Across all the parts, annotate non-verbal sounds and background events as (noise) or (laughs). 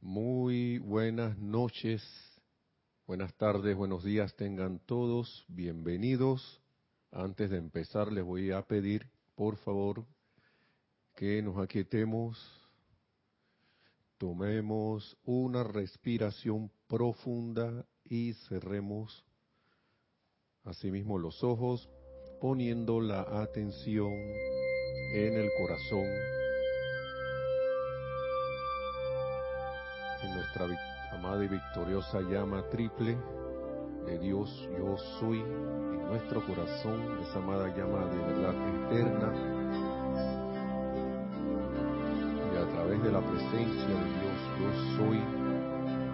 Muy buenas noches, buenas tardes, buenos días tengan todos, bienvenidos. Antes de empezar les voy a pedir, por favor, que nos aquietemos, tomemos una respiración profunda y cerremos asimismo los ojos poniendo la atención en el corazón nuestra amada y victoriosa llama triple de Dios yo soy en nuestro corazón esa amada llama de verdad eterna. Y a través de la presencia de Dios yo soy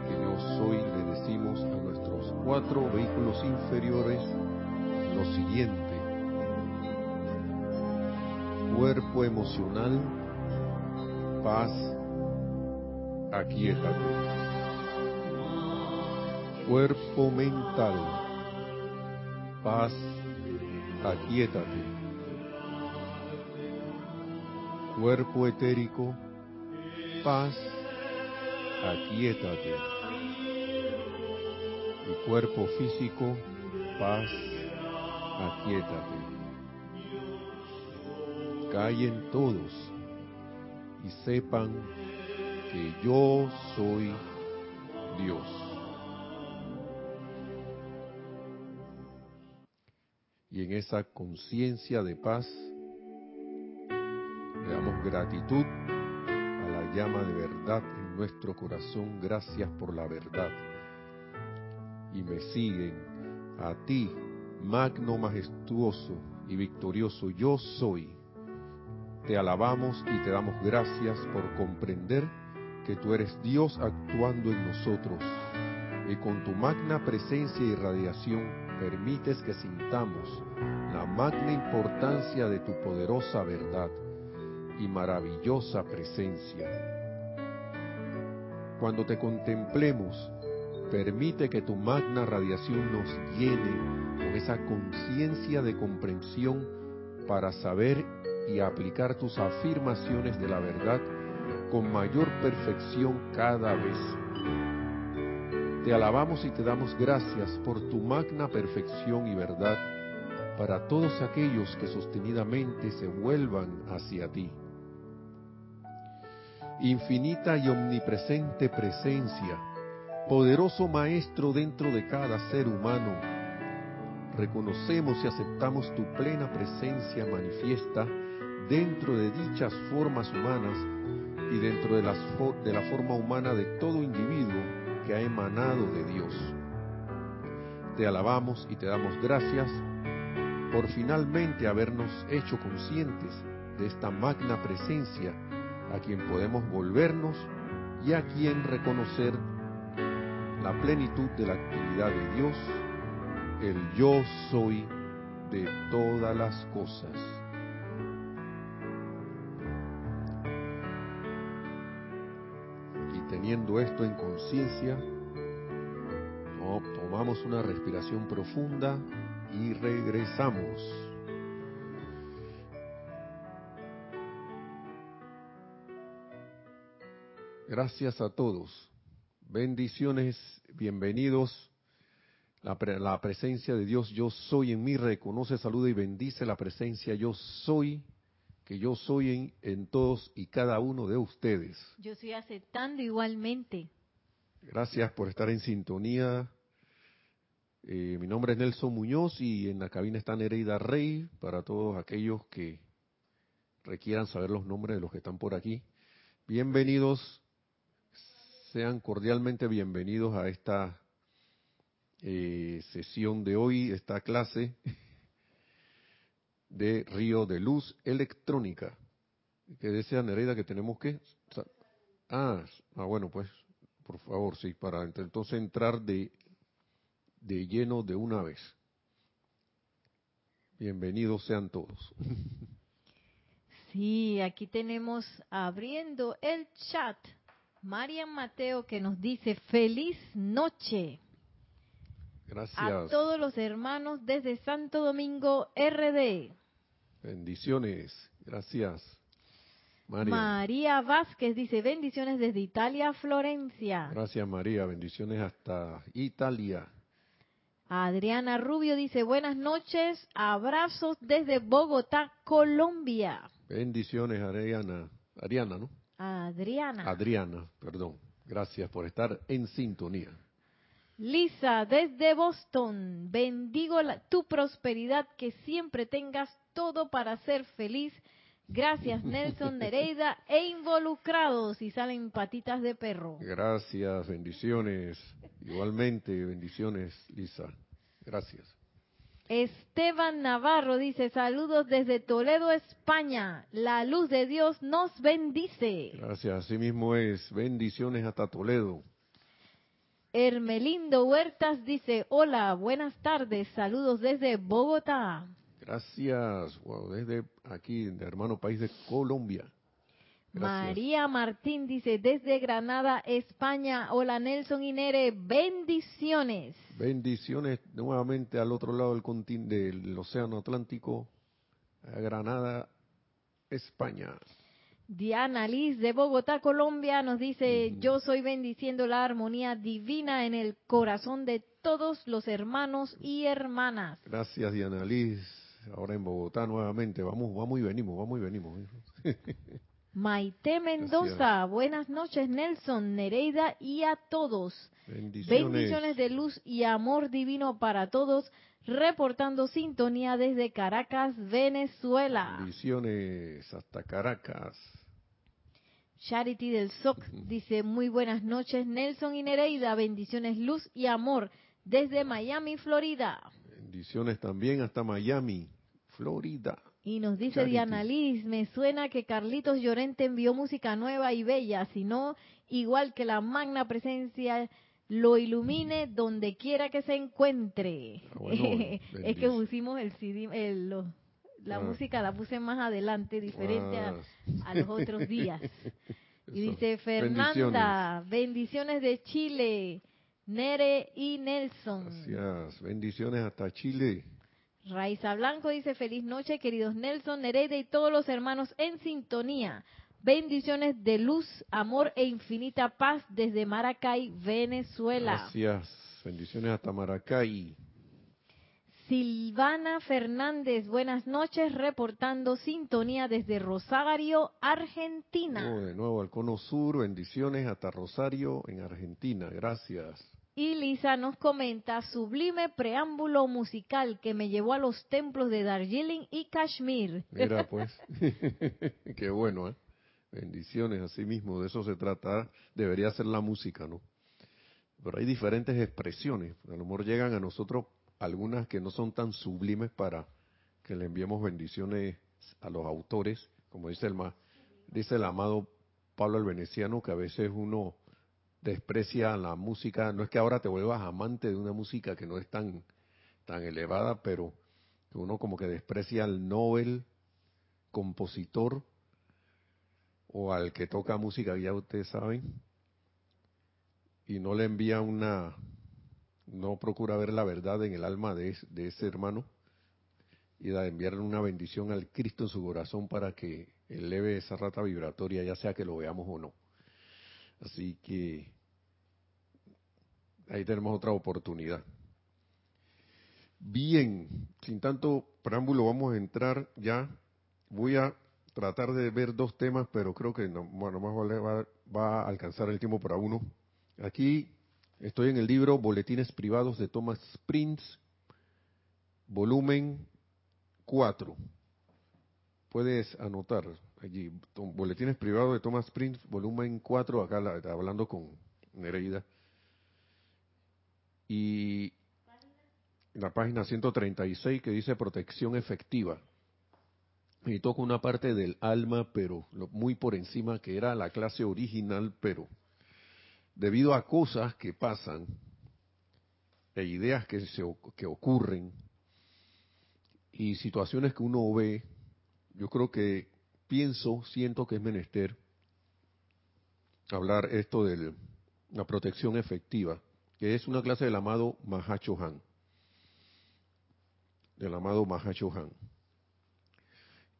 que yo soy le decimos a nuestros cuatro vehículos inferiores lo siguiente. Cuerpo emocional, paz, aquietate. Cuerpo mental, paz, aquietate. Cuerpo etérico, paz, aquietate. Y cuerpo físico, paz, aquietate callen todos y sepan que yo soy Dios. Y en esa conciencia de paz le damos gratitud a la llama de verdad en nuestro corazón. Gracias por la verdad. Y me siguen a ti, magno majestuoso y victorioso, yo soy te alabamos y te damos gracias por comprender que tú eres Dios actuando en nosotros y con tu magna presencia y radiación permites que sintamos la magna importancia de tu poderosa verdad y maravillosa presencia. Cuando te contemplemos, permite que tu magna radiación nos llene con esa conciencia de comprensión para saber y aplicar tus afirmaciones de la verdad con mayor perfección cada vez. Te alabamos y te damos gracias por tu magna perfección y verdad para todos aquellos que sostenidamente se vuelvan hacia ti. Infinita y omnipresente presencia, poderoso Maestro dentro de cada ser humano, reconocemos y aceptamos tu plena presencia manifiesta dentro de dichas formas humanas y dentro de, de la forma humana de todo individuo que ha emanado de Dios. Te alabamos y te damos gracias por finalmente habernos hecho conscientes de esta magna presencia a quien podemos volvernos y a quien reconocer la plenitud de la actividad de Dios, el yo soy de todas las cosas. Teniendo esto en conciencia, tomamos una respiración profunda y regresamos. Gracias a todos. Bendiciones, bienvenidos. La, la, presencia de Dios, yo soy en mí, reconoce, saluda y bendice la presencia, yo soy que yo soy en, todos y cada uno de ustedes. Yo estoy aceptando igualmente. Gracias por estar en sintonía. Eh, mi nombre es Nelson Muñoz y en la cabina está Nereida Rey para todos aquellos que requieran saber los nombres de los que están por aquí. Bienvenidos, sean cordialmente bienvenidos a esta eh, sesión de hoy, esta clase de Río de Luz Electrónica. Que desea Nereida que tenemos que... Ah, ah, bueno, pues, por favor, sí, para entonces entrar de, de lleno de una vez. Bienvenidos sean todos. (laughs) Sí, aquí tenemos abriendo el chat Marian Mateo que nos dice feliz noche. Gracias. A todos los hermanos desde Santo Domingo RD. Bendiciones, gracias. María Vázquez dice bendiciones desde Italia, Florencia. Gracias María, bendiciones hasta Italia. Adriana Rubio dice buenas noches, abrazos desde Bogotá, Colombia. Bendiciones Adriana, Ariana, ¿no? Adriana. Adriana, perdón. Gracias por estar en sintonía. Lisa, desde Boston, bendigo tu prosperidad, que siempre tengas todo para ser feliz. Gracias, (laughs) Nelson Nereida e involucrados y salen patitas de perro. Gracias, bendiciones. Igualmente, bendiciones, Lisa. Gracias. Esteban Navarro dice, saludos desde Toledo, España. La luz de Dios nos bendice. Gracias, así mismo es. Bendiciones hasta Toledo. Hermelindo Huertas dice, hola, buenas tardes, saludos desde Bogotá. Gracias, wow, desde aquí, de hermano país de Colombia. María Martín dice, desde Granada, España, hola Nelson y Nere, bendiciones. Bendiciones nuevamente al otro lado del, del Océano Atlántico, a Granada, España. Diana Liz de Bogotá, Colombia, nos dice, yo soy bendiciendo la armonía divina en el corazón de todos los hermanos y hermanas. Gracias, Diana Liz. Ahora en Bogotá nuevamente. Vamos, vamos y venimos, vamos y venimos. (laughs) Maite Mendoza, buenas noches Nelson, Nereida y a todos. Bendiciones. Bendiciones de luz y amor divino para todos, reportando sintonía desde Caracas, Venezuela. Bendiciones hasta Caracas. Charity del SOC dice muy buenas noches Nelson y Nereida, bendiciones luz y amor desde Miami, Florida. Bendiciones también hasta Miami, Florida. Y nos dice Diana Liz, me suena que Carlitos Llorente envió música nueva y bella, sino igual que la magna presencia lo ilumine donde quiera que se encuentre. Ah, (laughs) es que pusimos el CD, la ah. música la puse más adelante, diferente a, ah. los otros días. (laughs) Y dice Fernanda, bendiciones. de Chile, Nere y Nelson. Gracias, bendiciones hasta Chile. Raiza Blanco dice feliz noche, queridos Nelson, Nereida y todos los hermanos en sintonía. Bendiciones de luz, amor e infinita paz desde Maracay, Venezuela. Gracias, bendiciones hasta Maracay. Silvana Fernández, buenas noches, reportando sintonía desde Rosario, Argentina. de nuevo al Cono Sur, bendiciones hasta Rosario, en Argentina, gracias. Y Lisa nos comenta, sublime preámbulo musical que me llevó a los templos de Darjeeling y Kashmir. Mira (laughs) pues, (laughs) qué bueno, ¿eh? Bendiciones, así mismo, de eso se trata, debería ser la música, ¿no? Pero hay diferentes expresiones, a lo mejor llegan a nosotros algunas que no son tan sublimes para que le enviemos bendiciones a los autores, como dice el, dice el amado Pablo el Veneciano, que a veces uno desprecia la música, no es que ahora te vuelvas amante de una música que no es tan, tan elevada, pero uno como que desprecia al Nobel compositor o al que toca música, ya ustedes saben, y no le envía una, no procura ver la verdad en el alma de, de ese hermano y de enviarle una bendición al Cristo en su corazón para que eleve esa rata vibratoria, ya sea que lo veamos o no. Así que ahí tenemos otra oportunidad. Bien, sin tanto preámbulo vamos a entrar ya. Voy a tratar de ver dos temas, pero creo que no, más vale va, va a alcanzar el tiempo para uno. Aquí Estoy en el libro Boletines Privados de Thomas Prince, volumen 4. Puedes anotar allí, Boletines Privados de Thomas Prince, volumen 4, acá hablando con Nereida. Y la página 136 que dice protección efectiva. Y toca una parte del alma, pero muy por encima, que era la clase original, pero debido a cosas que pasan e ideas que, se, que ocurren y situaciones que uno ve, yo creo que pienso, siento que es menester hablar esto de la protección efectiva, que es una clase del amado Mahacho Han, del amado Mahacho Han.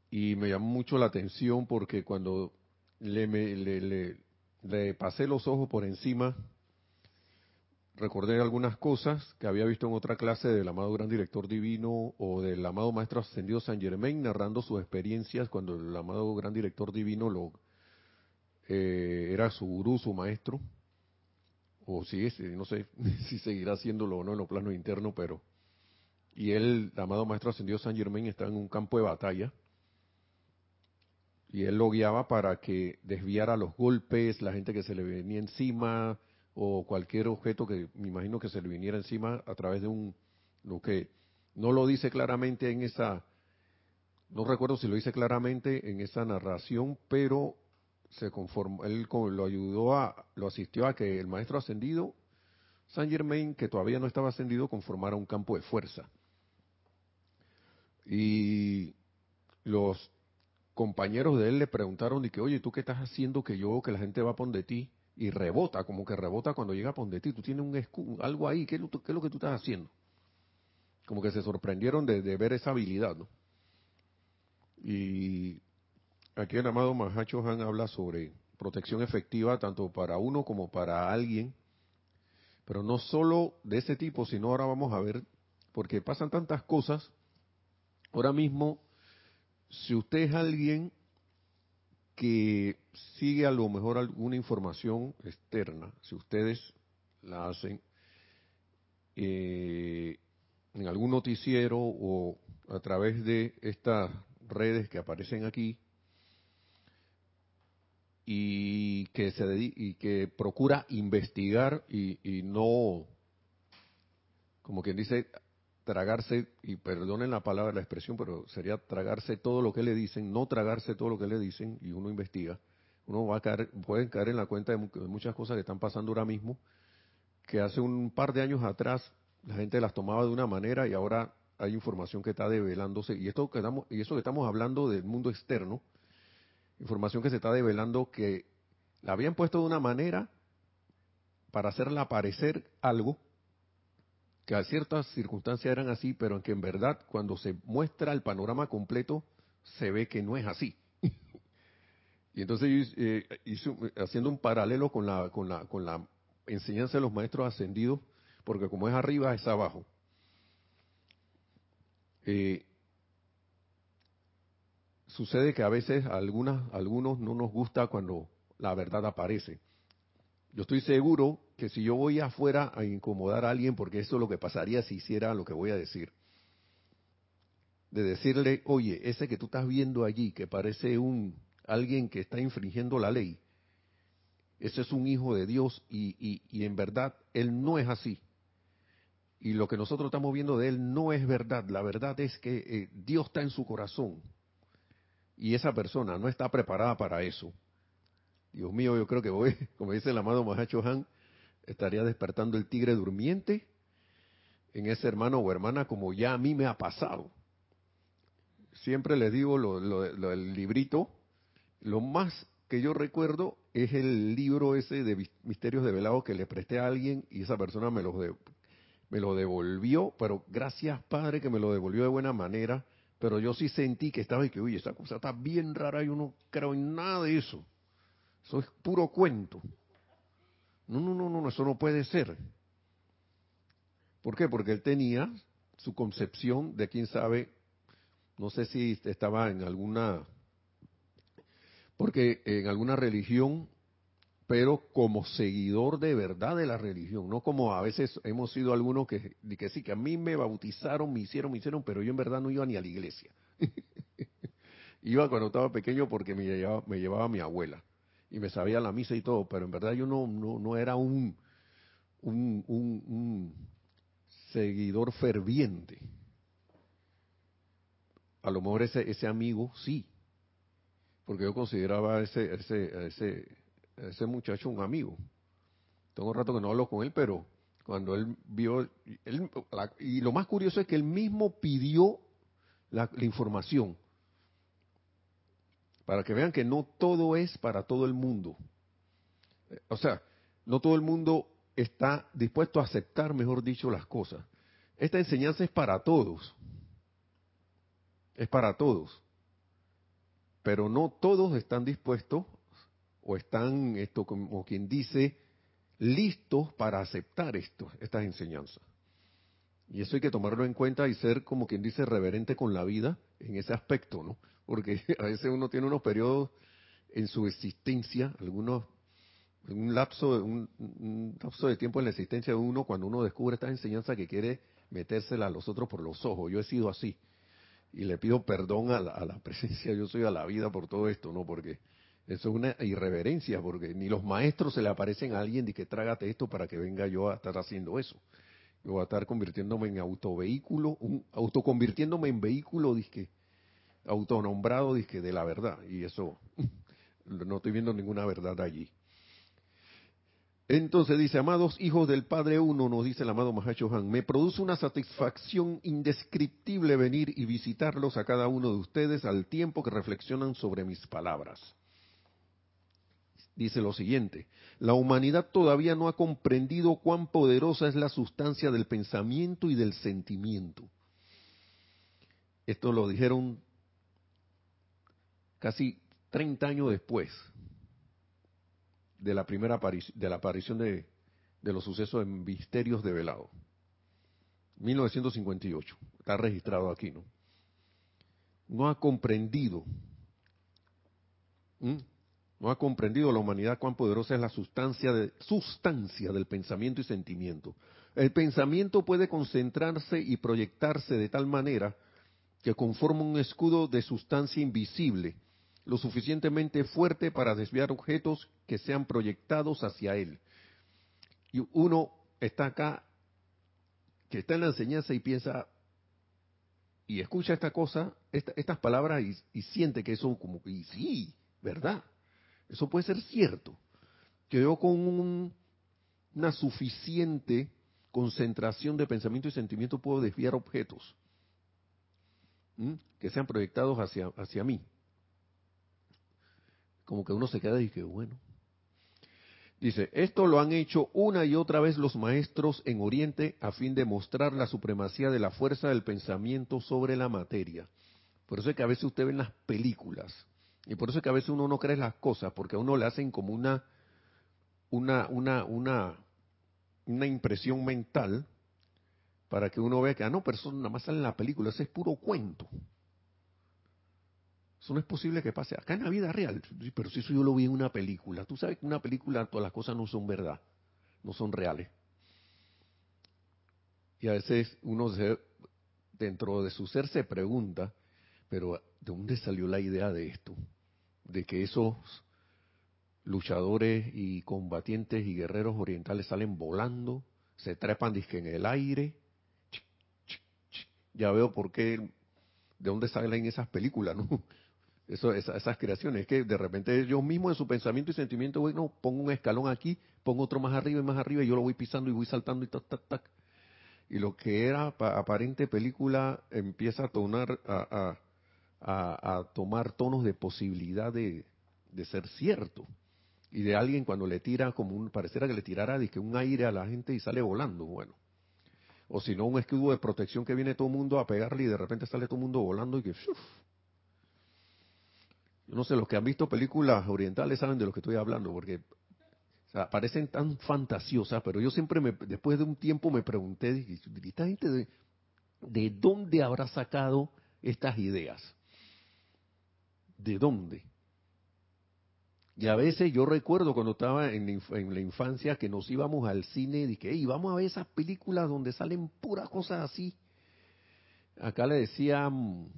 Y me llamó mucho la atención porque cuando le, le, le, pasé los ojos por encima, recordé algunas cosas que había visto en otra clase del amado Gran Director Divino o del amado Maestro Ascendido San Germain narrando sus experiencias cuando el amado Gran Director Divino lo eh, era su gurú, su maestro, o si es, no sé (laughs) si seguirá haciéndolo o no en los planos internos, pero y él, amado Maestro Ascendido San Germain, está en un campo de batalla y él lo guiaba para que desviara los golpes, la gente que se le venía encima o cualquier objeto que me imagino que se le viniera encima a través de un lo que no lo dice claramente en esa no recuerdo si lo dice claramente en esa narración, pero se conformó, él lo ayudó a, lo asistió a que el maestro ascendido, Saint Germain, que todavía no estaba ascendido, conformara un campo de fuerza. Y los compañeros de él le preguntaron, y que, oye, ¿tú qué estás haciendo que yo, que la gente va a de ti? Y rebota, como que rebota cuando llega a de ti. Tú tienes un algo ahí, ¿qué es, lo, ¿qué es, lo, que tú estás haciendo? Como que se sorprendieron de, de ver esa habilidad, ¿no? Y aquí el amado Mahacho Han habla sobre protección efectiva tanto para uno como para alguien, pero no solo de ese tipo, sino ahora vamos a ver, porque pasan tantas cosas, ahora mismo, si usted es alguien que sigue a lo mejor alguna información externa, si ustedes la hacen eh, en algún noticiero o a través de estas redes que aparecen aquí, y que se y que procura investigar y, y, no como quien dice tragarse y perdonen la palabra la expresión pero sería tragarse todo lo que le dicen no tragarse todo lo que le dicen y uno investiga. Uno va a caer puede caer en la cuenta de, muchas cosas que están pasando ahora mismo que hace un par de años atrás la gente las tomaba de una manera y ahora hay información que está develándose y esto que estamos y eso que estamos hablando del mundo externo información que se está develando que la habían puesto de una manera para hacerla parecer algo que a ciertas circunstancias eran así, pero en que en verdad cuando se muestra el panorama completo se ve que no es así. (laughs) y entonces eh, haciendo un paralelo con la, con, la, con la enseñanza de los maestros ascendidos, porque como es arriba es abajo. Eh, sucede que a veces a algunas, algunos no nos gusta cuando la verdad aparece. Yo estoy seguro que si yo voy afuera a incomodar a alguien, porque eso es lo que pasaría si hiciera lo que voy a decir, de decirle, oye, ese que tú estás viendo allí, que parece un alguien que está infringiendo la ley, ese es un hijo de Dios y, en verdad él no es así. Y lo que nosotros estamos viendo de él no es verdad. La verdad es que eh, Dios está en su corazón y esa persona no está preparada para eso, Dios mío, yo creo que voy, (laughs) como dice el amado Mahacho Han, estaría despertando el tigre durmiente en ese hermano o hermana como ya a mí me ha pasado. Siempre les digo lo, el librito, lo más que yo recuerdo es el libro ese de Misterios de Velado que le presté a alguien y esa persona me lo, me lo devolvió, pero gracias Padre que me lo devolvió de buena manera pero yo sí sentí que estaba y que, uy, esta cosa está bien rara, y no creo en nada de eso. Eso es puro cuento. No, no, no, no, eso no puede ser. ¿Por qué? Porque él tenía su concepción de quién sabe, no sé si estaba en alguna, porque en alguna religión pero como seguidor de verdad de la religión, no como a veces hemos sido algunos que, que sí, que a mí me bautizaron, me hicieron, me hicieron, pero yo en verdad no iba ni a la iglesia. (laughs) iba cuando estaba pequeño porque me llevaba, me llevaba mi abuela y me sabía la misa y todo, pero en verdad yo no, no, no era un, un, un, seguidor ferviente. A lo mejor ese, ese amigo sí, porque yo consideraba ese, ese, ese ese muchacho un amigo. Tengo un rato que no hablo con él, pero cuando él vio, y lo más curioso es que él mismo pidió la, información, para que vean que no todo es para todo el mundo. O sea, no todo el mundo está dispuesto a aceptar, mejor dicho, las cosas. Esta enseñanza es para todos. Es para todos. Pero no todos están dispuestos o están, esto como quien dice, listos para aceptar esto, estas enseñanzas. Y eso hay que tomarlo en cuenta y ser, como quien dice, reverente con la vida en ese aspecto, ¿no? Porque (laughs) a veces uno tiene unos periodos en su existencia, algunos, un lapso, un, un lapso de tiempo en la existencia de uno, cuando uno descubre estas enseñanzas que quiere metérsela a los otros por los ojos. Yo he sido así. Y le pido perdón a la, a la presencia, yo soy a la vida por todo esto, ¿no? Porque eso es una irreverencia, porque ni los maestros se le aparecen a alguien de que trágate esto para que venga yo a estar haciendo eso. Yo voy a estar convirtiéndome en autovehículo, un, autoconvirtiéndome en vehículo, disque, autonombrado, disque, de la verdad. Y eso, (laughs) no estoy viendo ninguna verdad allí. Entonces dice, amados hijos del Padre Uno, nos dice el amado Mahacho Han, me produce una satisfacción indescriptible venir y visitarlos a cada uno de ustedes al tiempo que reflexionan sobre mis palabras dice lo siguiente, la humanidad todavía no ha comprendido cuán poderosa es la sustancia del pensamiento y del sentimiento. Esto lo dijeron casi 30 años después de la primera aparición, de la aparición de, los sucesos en Misterios de Velado. 1958, está registrado aquí, ¿no? No ha comprendido no ha comprendido la humanidad cuán poderosa es la sustancia, de, sustancia del pensamiento y sentimiento. El pensamiento puede concentrarse y proyectarse de tal manera que conforma un escudo de sustancia invisible, lo suficientemente fuerte para desviar objetos que sean proyectados hacia él. Y uno está acá, que está en la enseñanza y piensa, y escucha esta cosa, estas palabras y, y, siente que eso como, y sí, ¿verdad? Eso puede ser cierto. Que yo con una suficiente concentración de pensamiento y sentimiento puedo desviar objetos que sean proyectados hacia, hacia mí. Como que uno se queda y dice, bueno. Dice, esto lo han hecho una y otra vez los maestros en Oriente a fin de mostrar la supremacía de la fuerza del pensamiento sobre la materia. Por eso es que a veces usted ve en las películas y por eso es que a veces uno no cree las cosas, porque a uno le hacen como una, una, una, una, una impresión mental para que uno vea que, ah, no, pero eso nada más sale en la película, ese es puro cuento. Eso no es posible que pase acá en la vida real. Pero si eso yo lo vi en una película. Tú sabes que en una película todas las cosas no son verdad, no son reales. Y a veces uno se, dentro de su ser se pregunta, pero ¿de dónde salió la idea de esto? De que esos luchadores y combatientes y guerreros orientales salen volando, se trepan disque en el aire. Ya veo por qué, de dónde salen esas películas, ¿no? (laughs) Eso, esas, creaciones, que de repente ellos mismos en su pensamiento y sentimiento, bueno, pongo un escalón aquí, pongo otro más arriba y más arriba, y yo lo voy pisando y voy saltando y tac, tac, tac. Y lo que era aparente película empieza a tonar, a, a, tomar tonos de posibilidad de, ser cierto. Y de alguien cuando le tira como un, pareciera que le tirara de que un aire a la gente y sale volando, bueno. O si no, un escudo de protección que viene todo el mundo a pegarle y de repente sale todo el mundo volando y que... Yo no sé, los que han visto películas orientales saben de lo que estoy hablando, porque parecen tan fantasiosas, pero yo siempre, me, después de un tiempo me pregunté, ¿esta gente de, de dónde habrá sacado estas ideas? ¿De dónde? Y a veces yo recuerdo cuando estaba en la, infancia que nos íbamos al cine y dije, hey, vamos a ver esas películas donde salen puras cosas así. Acá le decían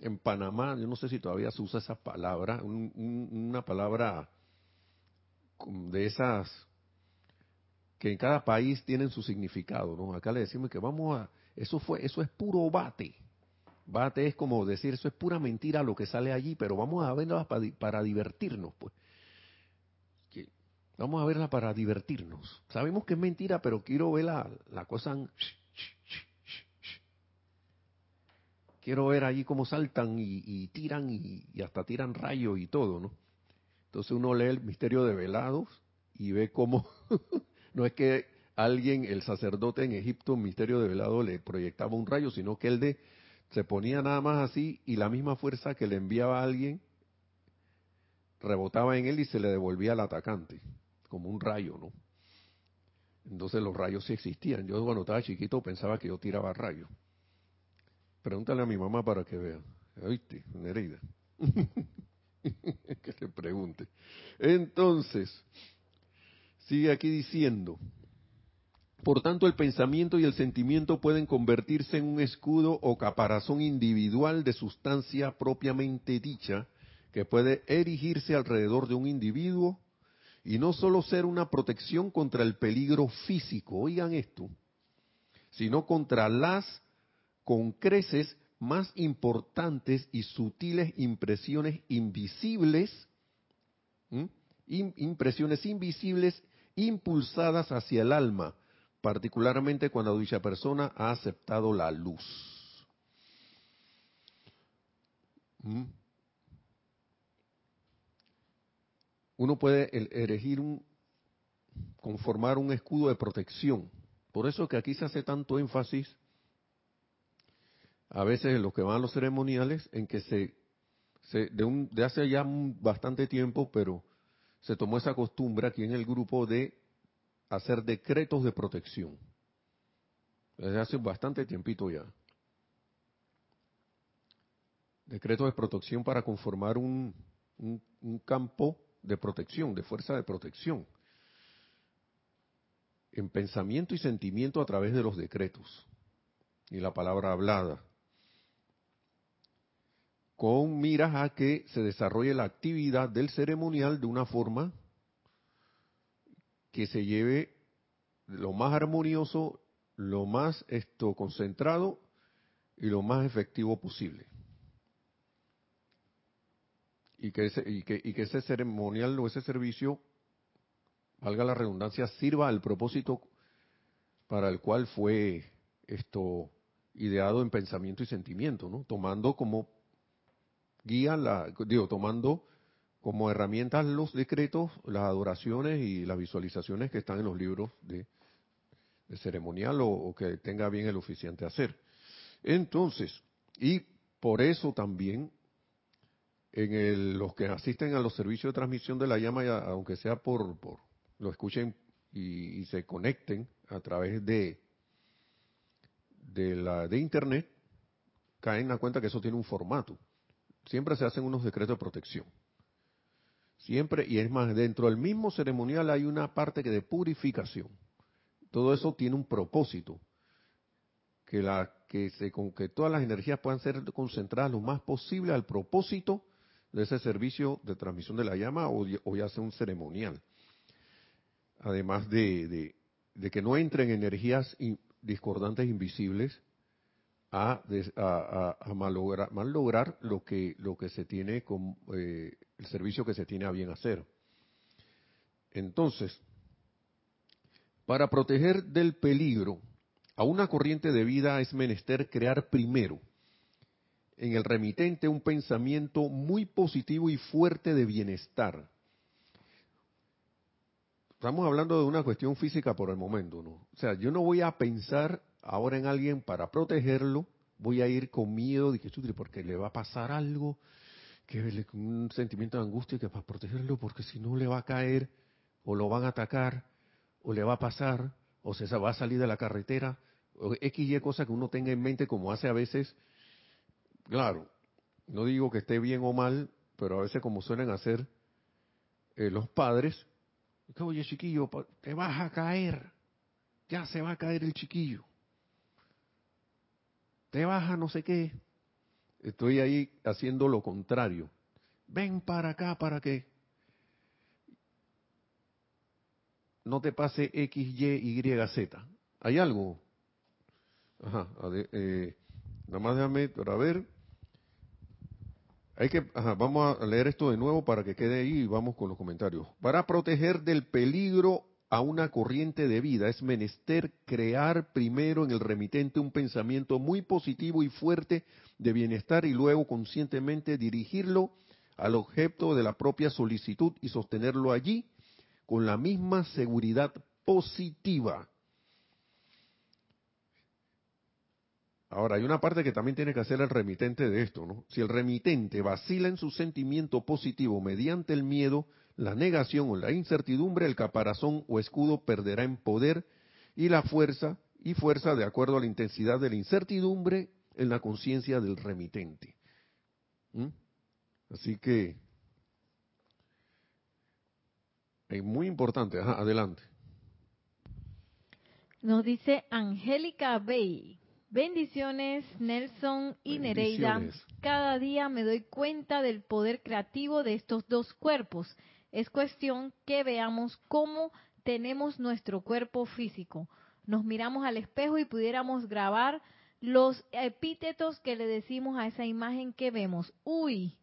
en Panamá, yo no sé si todavía se usa esa palabra, una palabra de esas que en cada país tienen su significado, ¿no? Acá le decimos que vamos a, eso fue, eso es puro bate. Bate es como decir, eso es pura mentira lo que sale allí, pero vamos a verla para, divertirnos, pues. Vamos a verla para divertirnos. Sabemos que es mentira, pero quiero ver la, la cosa. Quiero ver allí cómo saltan y, tiran y, hasta tiran rayos y todo, ¿no? Entonces uno lee el misterio de velados y ve cómo (laughs) no es que alguien, el sacerdote en Egipto, misterio de velado, le proyectaba un rayo, sino que el de se ponía nada más así y la misma fuerza que le enviaba a alguien rebotaba en él y se le devolvía al atacante, como un rayo, ¿no? Entonces los rayos sí existían. Yo cuando estaba chiquito pensaba que yo tiraba rayos. Pregúntale a mi mamá para que vea. ¿Oíste, Nereida? (laughs) que le pregunte. Entonces, sigue aquí diciendo, por tanto el pensamiento y el sentimiento pueden convertirse en un escudo o caparazón individual de sustancia propiamente dicha que puede erigirse alrededor de un individuo y no solo ser una protección contra el peligro físico, oigan esto, sino contra las con creces más importantes y sutiles impresiones invisibles, impresiones invisibles impulsadas hacia el alma, particularmente cuando dicha persona ha aceptado la luz. Uno puede erigir un, conformar un escudo de protección. Por eso que aquí se hace tanto énfasis a veces en los que van a los ceremoniales, en que se, de, un, de hace ya bastante tiempo, pero se tomó esa costumbre aquí en el grupo de hacer decretos de protección. Desde hace bastante tiempito ya. Decretos de protección para conformar un, un campo de protección, de fuerza de protección. En pensamiento y sentimiento a través de los decretos y la palabra hablada con miras a que se desarrolle la actividad del ceremonial de una forma que se lleve lo más armonioso, lo más esto concentrado y lo más efectivo posible. Y que ese, y que, y que ese ceremonial o ese servicio, valga la redundancia, sirva al propósito para el cual fue esto ideado en pensamiento y sentimiento, ¿no? Tomando como guía, la, digo, tomando como herramientas los decretos, las adoraciones y las visualizaciones que están en los libros de, ceremonial o, que tenga bien el oficiante hacer. Entonces, y por eso también en el, los que asisten a los servicios de transmisión de la llama, aunque sea por, por lo escuchen y, y, se conecten a través de de la de internet, caen a cuenta que eso tiene un formato. Siempre se hacen unos decretos de protección. Siempre, y es más, dentro del mismo ceremonial hay una parte que de purificación. Todo eso tiene un propósito. Que, la, que, se, que todas las energías puedan ser concentradas lo más posible al propósito de ese servicio de transmisión de la llama o, ya sea un ceremonial. Además de, de que no entren energías discordantes invisibles a, a, malograr, mal lograr lo que, lo que se tiene con eh, el servicio que se tiene a bien hacer. Entonces, para proteger del peligro a una corriente de vida es menester crear primero en el remitente un pensamiento muy positivo y fuerte de bienestar. Estamos hablando de una cuestión física por el momento, ¿no? O sea, yo no voy a pensar ahora en alguien para protegerlo, voy a ir con miedo de que porque le va a pasar algo, que un sentimiento de angustia que para protegerlo, porque si no le va a caer, o lo van a atacar, o le va a pasar, o se va a salir de la carretera, o X y cosa que uno tenga en mente como hace a veces, claro, no digo que esté bien o mal, pero a veces como suelen hacer eh, los padres, que oye chiquillo, te vas a caer, ya se va a caer el chiquillo te baja no sé qué. Estoy ahí haciendo lo contrario. Ven para acá para que no te pase X, Y, Y, Z. ¿Hay algo? Ajá, eh, nada más déjame para ver. Hay que, ajá, vamos a leer esto de nuevo para que quede ahí y vamos con los comentarios. Para proteger del peligro a una corriente de vida es menester crear primero en el remitente un pensamiento muy positivo y fuerte de bienestar y luego conscientemente dirigirlo al objeto de la propia solicitud y sostenerlo allí con la misma seguridad positiva. Ahora, hay una parte que también tiene que hacer el remitente de esto, ¿no? Si el remitente vacila en su sentimiento positivo mediante el miedo, la negación o la incertidumbre, el caparazón o escudo perderá en poder y la fuerza y fuerza de acuerdo a la intensidad de la incertidumbre en la conciencia del remitente. ¿Mm? Así que es muy importante. adelante. Nos dice Angélica Bay. Bendiciones, Nelson y Nereida. Cada día me doy cuenta del poder creativo de estos dos cuerpos. Es cuestión que veamos cómo tenemos nuestro cuerpo físico. Nos miramos al espejo y pudiéramos grabar los epítetos que le decimos a esa imagen que vemos. Uy,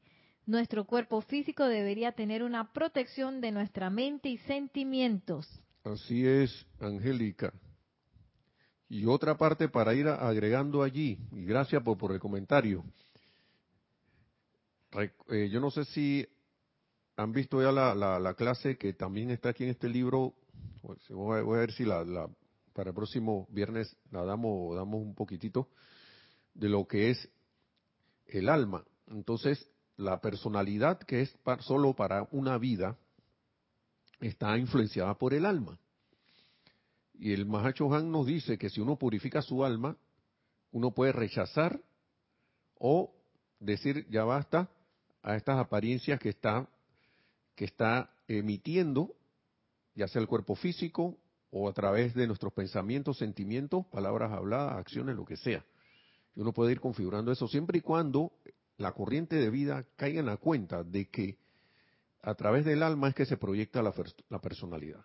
nuestro cuerpo físico debería tener una protección de nuestra mente y sentimientos. Así es, Angélica. Y otra parte para ir agregando allí, y gracias por, por el comentario. Eh, yo no sé si han visto ya la, clase que también está aquí en este libro. Voy a, ver si la, para el próximo viernes la damos, damos un poquitito de lo que es el alma. Entonces, la personalidad que es solo para una vida está influenciada por el alma. Y el Mahacho Han nos dice que si uno purifica su alma, uno puede rechazar o decir ya basta a estas apariencias que está que está emitiendo, ya sea el cuerpo físico o a través de nuestros pensamientos, sentimientos, palabras habladas, acciones, lo que sea. Uno puede ir configurando eso siempre y cuando la corriente de vida caiga en la cuenta de que a través del alma es que se proyecta la, la personalidad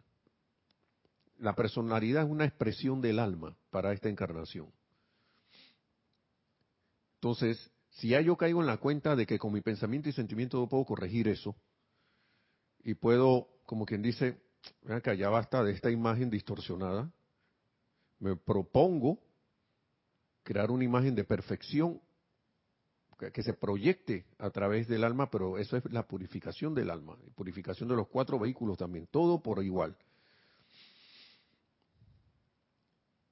la personalidad es una expresión del alma para esta encarnación. Entonces, si ya yo caigo en la cuenta de que con mi pensamiento y sentimiento no puedo corregir eso, y puedo, como quien dice, que ya basta de esta imagen distorsionada, me propongo crear una imagen de perfección que se proyecte a través del alma, pero eso es la purificación del alma, purificación de los cuatro vehículos también, todo por igual.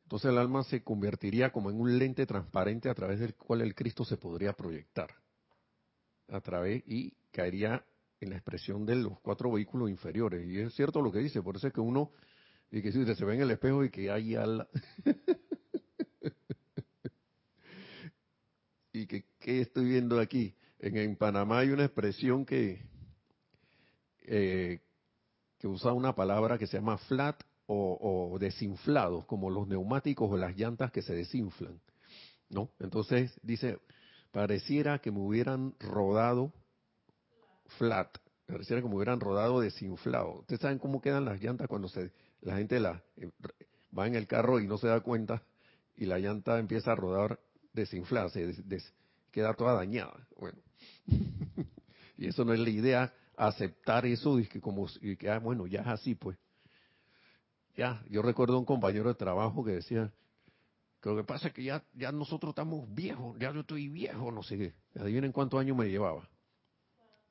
Entonces el alma se convertiría como en un lente transparente a través del cual el Cristo se podría proyectar. A través y caería en la expresión de los cuatro vehículos inferiores. Y es cierto lo que dice, por eso es que uno, y que se ve en el espejo y que hay al... (laughs) y que, ¿qué estoy viendo aquí? En, Panamá hay una expresión que, eh, que usa una palabra que se llama flat o, desinflados, como los neumáticos o las llantas que se desinflan, ¿no? Entonces dice, pareciera que me hubieran rodado flat, pareciera me hubieran rodado desinflado. Ustedes saben cómo quedan las llantas cuando se, la gente la, eh, va en el carro y no se da cuenta y la llanta empieza a rodar desinflada, se queda toda dañada. Bueno, (laughs) y eso no es la idea, aceptar eso y que como y que, ah, bueno, ya es así, pues. Ya, yo recuerdo un compañero de trabajo que decía, que lo que pasa es que ya, ya nosotros estamos viejos, ya yo estoy viejo, no sé qué. Adivinen cuántos años me llevaba.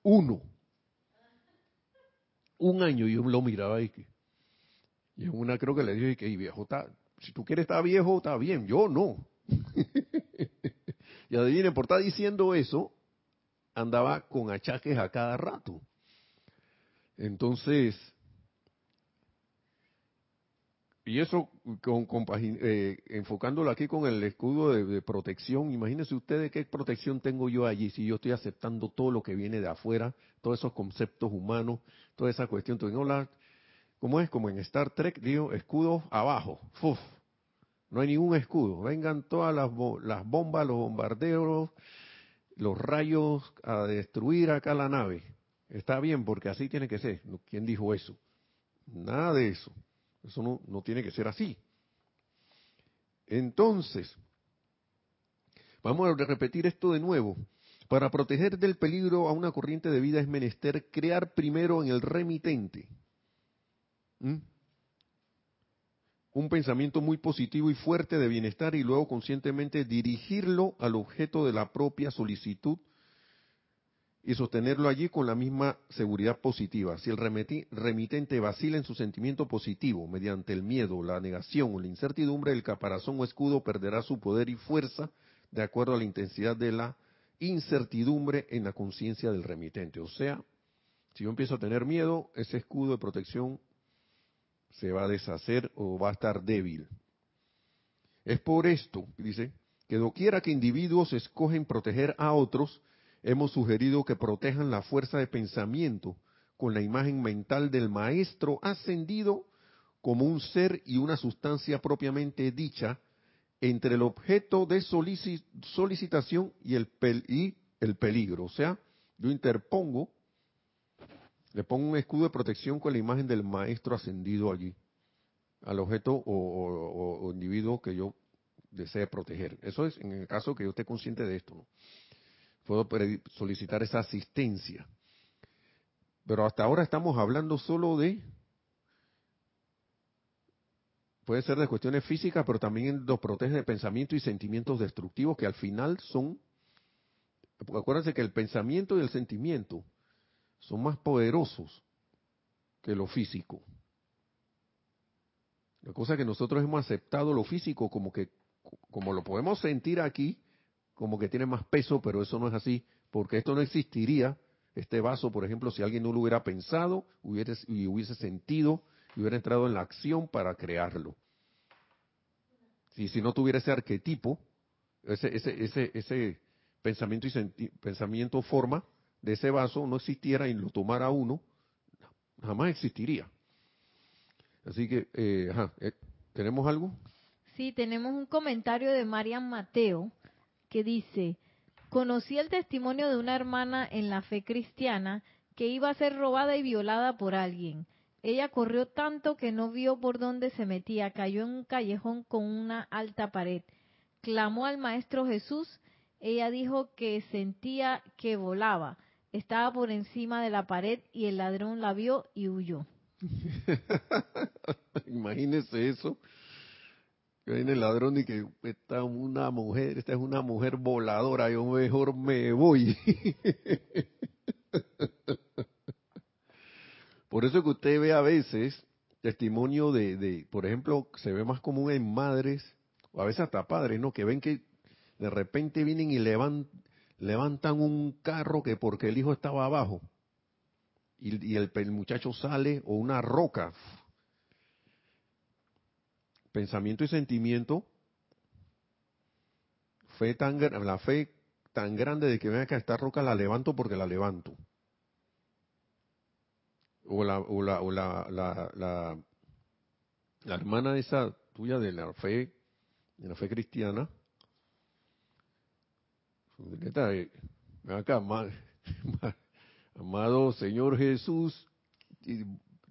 Uno. Un año yo lo miraba y que, y en una creo que le dije que viejo, está, si tú quieres estar viejo, está bien, yo no. (laughs) y adivinen, por estar diciendo eso, andaba con achaques a cada rato. Entonces, y eso, con, eh, enfocándolo aquí con el escudo de, protección, imagínense ustedes qué protección tengo yo allí si yo estoy aceptando todo lo que viene de afuera, todos esos conceptos humanos, toda esa cuestión. Entonces, ¿cómo es? Como en Star Trek, digo, escudo abajo, ¡fuf! No hay ningún escudo. Vengan todas las, las bombas, los bombardeos, los rayos a destruir acá la nave. Está bien, porque así tiene que ser. ¿Quién dijo eso? Nada de eso. Eso no, no tiene que ser así. Entonces, vamos a repetir esto de nuevo. Para proteger del peligro a una corriente de vida es menester crear primero en el remitente un pensamiento muy positivo y fuerte de bienestar y luego conscientemente dirigirlo al objeto de la propia solicitud y sostenerlo allí con la misma seguridad positiva. Si el remitente vacila en su sentimiento positivo mediante el miedo, la negación o la incertidumbre, el caparazón o escudo perderá su poder y fuerza de acuerdo a la intensidad de la incertidumbre en la conciencia del remitente. O sea, si yo empiezo a tener miedo, ese escudo de protección se va a deshacer o va a estar débil. Es por esto, dice, que doquiera que individuos escogen proteger a otros, hemos sugerido que protejan la fuerza de pensamiento con la imagen mental del maestro ascendido como un ser y una sustancia propiamente dicha entre el objeto de solicitación y el, y el peligro. O sea, yo interpongo, le pongo un escudo de protección con la imagen del maestro ascendido allí, al objeto o, individuo que yo desee proteger. Eso es en el caso que yo esté consciente de esto. ¿no? Puedo solicitar esa asistencia. Pero hasta ahora estamos hablando solo de puede ser de cuestiones físicas, pero también nos protege de pensamientos y sentimientos destructivos que al final son, acuérdense que el pensamiento y el sentimiento son más poderosos que lo físico. La cosa es que nosotros hemos aceptado lo físico como que, como lo podemos sentir aquí, como que tiene más peso, pero eso no es así, porque esto no existiría, este vaso, por ejemplo, si alguien no lo hubiera pensado hubiera, y hubiese sentido y hubiera entrado en la acción para crearlo. Y si no tuviera ese arquetipo, ese, ese, ese, ese pensamiento y pensamiento forma de ese vaso no existiera y lo tomara uno, jamás existiría. Así que, eh, ajá, eh, ¿tenemos algo? Sí, tenemos un comentario de Marian Mateo que dice, conocí el testimonio de una hermana en la fe cristiana que iba a ser robada y violada por alguien. Ella corrió tanto que no vio por dónde se metía, cayó en un callejón con una alta pared. Clamó al Maestro Jesús, ella dijo que sentía que volaba, estaba por encima de la pared y el ladrón la vio y huyó. (laughs) Imagínese eso. Que viene el ladrón y que está una mujer, esta es una mujer voladora, yo mejor me voy. (laughs) Por eso que usted ve a veces testimonio de, por ejemplo, se ve más común en madres, o a veces hasta padres, ¿no? Que ven que de repente vienen y levantan un carro que porque el hijo estaba abajo y, el, muchacho sale, o una roca. Pensamiento y sentimiento, fe tan, la fe tan grande de que venga que esta roca la levanto porque la levanto. O la, o la, o la, la, la, hermana esa tuya de la fe, de la fe cristiana, acá, (laughs) amado Señor Jesús,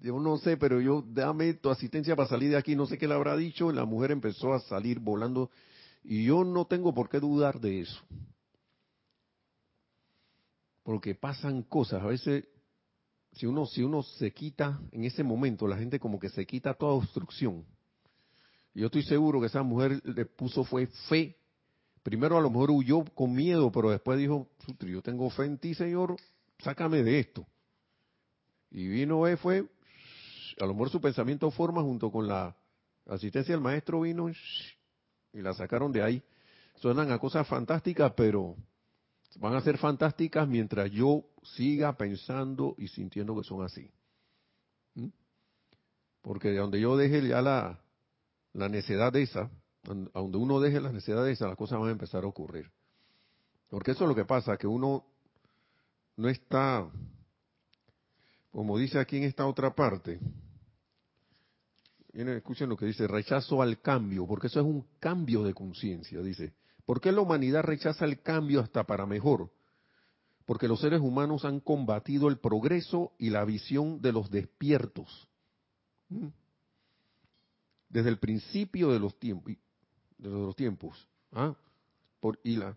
yo no sé, pero yo dame tu asistencia para salir de aquí, no sé qué le habrá dicho, la mujer empezó a salir volando y yo no tengo por qué dudar de eso. Porque pasan cosas, a veces si uno, si uno se quita en ese momento, la gente como que se quita toda obstrucción. Yo estoy seguro que esa mujer le puso fue fe. Primero a lo mejor huyó con miedo, pero después dijo, yo tengo fe en ti, Señor, sácame de esto. Y vino, fue, a lo mejor su pensamiento forma junto con la asistencia del maestro vino y la sacaron de ahí. Suenan a cosas fantásticas, pero van a ser fantásticas mientras yo siga pensando y sintiendo que son así. ¿Mm? Porque de donde yo deje ya la, la necedad de esa, donde uno deje la necesidad de esa, las cosas van a empezar a ocurrir. Porque eso es lo que pasa, que uno no está, como dice aquí en esta otra parte, escuchen lo que dice, rechazo al cambio, porque eso es un cambio de conciencia, dice. ¿Por qué la humanidad rechaza el cambio hasta para mejor? Porque los seres humanos han combatido el progreso y la visión de los despiertos. ¿Mm? Desde el principio de los tiempos. De los tiempos. ¿ah? Por, y la,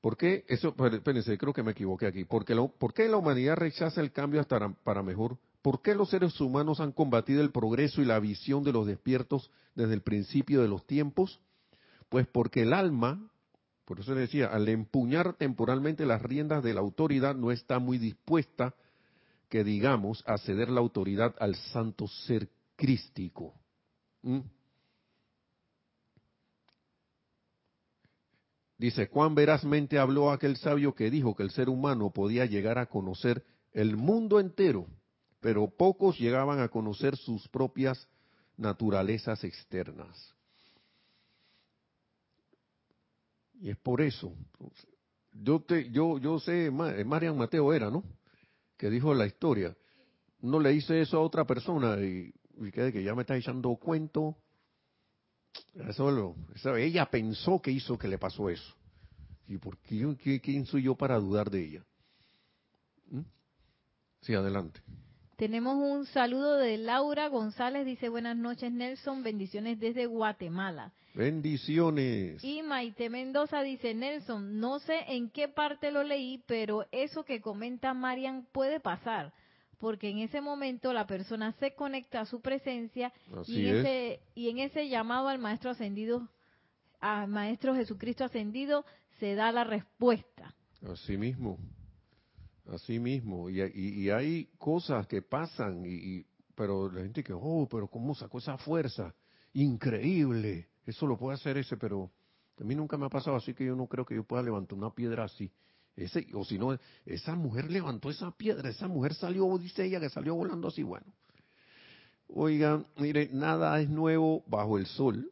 ¿Por qué? Eso, espérense, creo que me equivoqué aquí. Porque ¿Por qué la humanidad rechaza el cambio hasta para mejor? ¿Por qué los seres humanos han combatido el progreso y la visión de los despiertos desde el principio de los tiempos? Pues porque el alma, por eso le decía, al empuñar temporalmente las riendas de la autoridad no está muy dispuesta, que digamos, a ceder la autoridad al santo ser crístico. ¿Mm? Dice, cuán verazmente habló aquel sabio que dijo que el ser humano podía llegar a conocer el mundo entero, pero pocos llegaban a conocer sus propias naturalezas externas. Y es por eso. Yo te, yo, yo sé, eh, Marian Mateo era, ¿no? Que dijo la historia. No le hice eso a otra persona y, y que, ya me está echando cuento. Eso lo, ella pensó que hizo que le pasó eso. ¿Y por qué, quién soy yo para dudar de ella? ¿Mm? Sí, adelante. Tenemos un saludo de Laura González, dice buenas noches Nelson, bendiciones desde Guatemala. Bendiciones. Y Maite Mendoza dice, Nelson, no sé en qué parte lo leí, pero eso que comenta Marian puede pasar, porque en ese momento la persona se conecta a su presencia y en, ese, y en ese llamado al Maestro Ascendido, al Maestro Jesucristo Ascendido, se da la respuesta. Así mismo, así mismo. Y, hay cosas que pasan, y, pero la gente que, oh, pero ¿cómo sacó esa fuerza? Increíble. Eso lo puede hacer ese, pero a mí nunca me ha pasado así que yo no creo que yo pueda levantar una piedra así. Ese, o si no, esa mujer levantó esa piedra, esa mujer salió, dice ella, que salió volando así, bueno. Oigan, mire, nada es nuevo bajo el sol.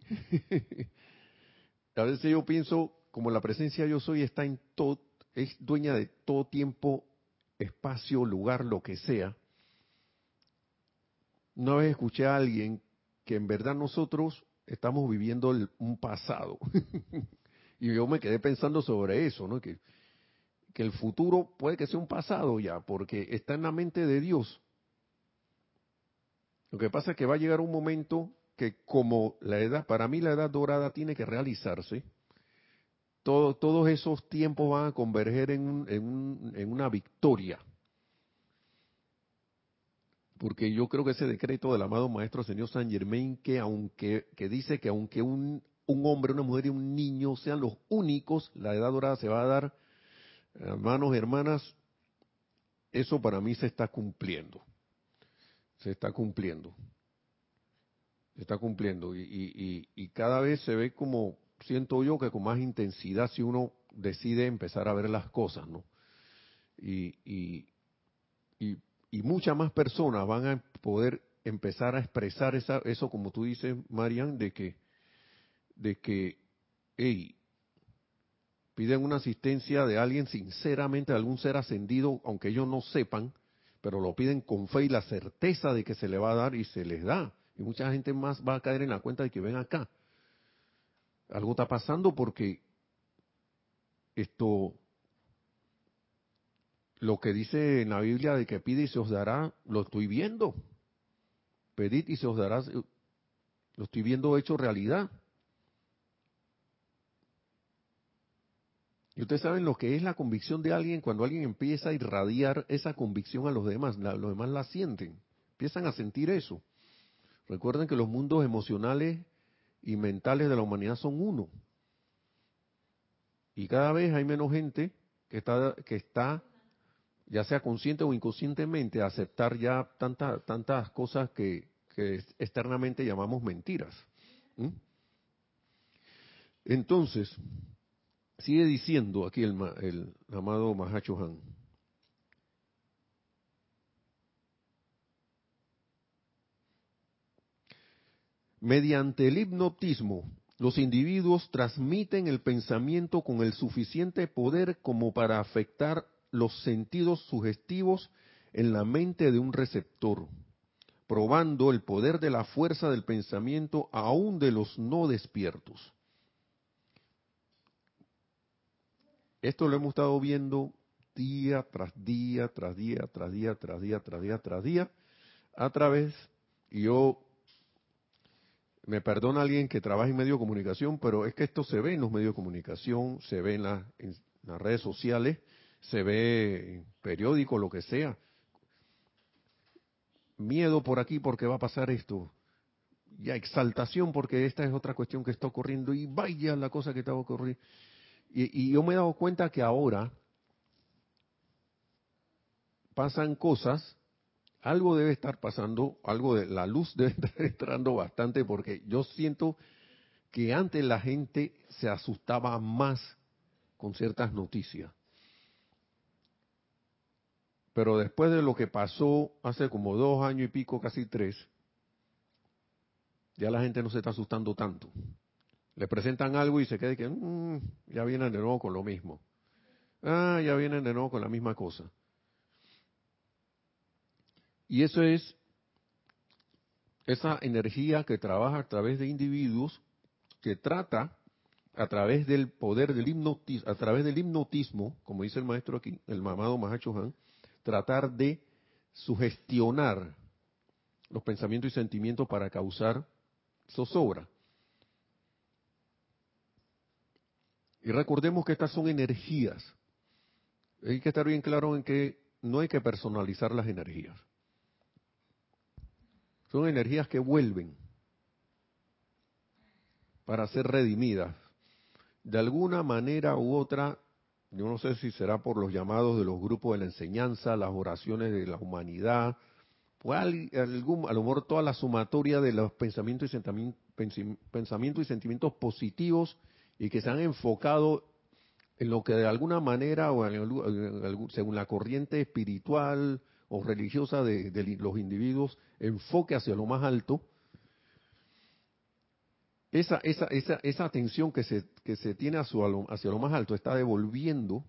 (laughs) a veces yo pienso, como la presencia yo soy está en todo, es dueña de todo tiempo, espacio, lugar, lo que sea. Una vez escuché a alguien que en verdad nosotros estamos viviendo un pasado. (laughs) y yo me quedé pensando sobre eso, ¿no? Que, que el futuro puede que sea un pasado ya, porque está en la mente de Dios. Lo que pasa es que va a llegar un momento que como la edad, para mí la edad dorada tiene que realizarse, todo, todos esos tiempos van a converger en, una victoria. Porque yo creo que ese decreto del amado maestro señor Saint Germain que aunque que dice que aunque un, un hombre, una mujer y un niño sean los únicos, la edad dorada se va a dar, hermanos, hermanas, eso para mí se está cumpliendo, se está cumpliendo, se está cumpliendo. Y, y cada vez se ve como siento yo que con más intensidad si uno decide empezar a ver las cosas, ¿no? Y, y, y y muchas más personas van a poder empezar a expresar esa, eso, como tú dices, Marian, de que, de que, hey, piden una asistencia de alguien sinceramente, de algún ser ascendido, aunque ellos no sepan, pero lo piden con fe y la certeza de que se le va a dar y se les da. Y mucha gente más va a caer en la cuenta de que ven acá. Algo está pasando porque esto lo que dice en la Biblia de que pide y se os dará, lo estoy viendo. Pedid y se os dará, lo estoy viendo hecho realidad. Y ustedes saben lo que es la convicción de alguien cuando alguien empieza a irradiar esa convicción a los demás, los demás la sienten, empiezan a sentir eso. Recuerden que los mundos emocionales y mentales de la humanidad son uno. Y cada vez hay menos gente que está, que está ya sea consciente o inconscientemente, aceptar ya tantas tantas cosas que, externamente llamamos mentiras. Entonces, sigue diciendo aquí el, el amado Mahacho Han. Mediante el hipnotismo, los individuos transmiten el pensamiento con el suficiente poder como para afectar los sentidos sugestivos en la mente de un receptor, probando el poder de la fuerza del pensamiento aún de los no despiertos. Esto lo hemos estado viendo día tras día, tras día, tras día, tras día, tras día, tras día, a través, y yo, me perdona alguien que trabaja en medio de comunicación, pero es que esto se ve en los medios de comunicación, se ve en, en las redes sociales, se ve en periódico, lo que sea. Miedo por aquí porque va a pasar esto. Ya exaltación porque esta es otra cuestión que está ocurriendo y vaya la cosa que está ocurriendo. Y, y yo me he dado cuenta que ahora pasan cosas, algo debe estar pasando, algo de la luz (laughs) debe estar entrando bastante porque yo siento que antes la gente se asustaba más con ciertas noticias. Pero después de lo que pasó hace como dos años y pico, casi tres, ya la gente no se está asustando tanto. Le presentan algo y se queda que mm, ya vienen de nuevo con lo mismo. Ah, ya vienen de nuevo con la misma cosa. Y eso es esa energía que trabaja a través de individuos que trata a través del poder del hipnotismo, a través del hipnotismo, como dice el maestro aquí, el mamado Mahacho Han, tratar de sugestionar los pensamientos y sentimientos para causar zozobra. Y recordemos que estas son energías. Hay que estar bien claro en que no hay que personalizar las energías. Son energías que vuelven para ser redimidas. De alguna manera u otra, yo no sé si será por los llamados de los grupos de la enseñanza, las oraciones de la humanidad, o algún, a lo mejor toda la sumatoria de los pensamientos y, pensamientos y sentimientos positivos y que se han enfocado en lo que de alguna manera o según la corriente espiritual o religiosa de, los individuos enfoque hacia lo más alto, esa, esa, esa, esa atención que se, que se tiene hacia lo, hacia lo más alto está devolviendo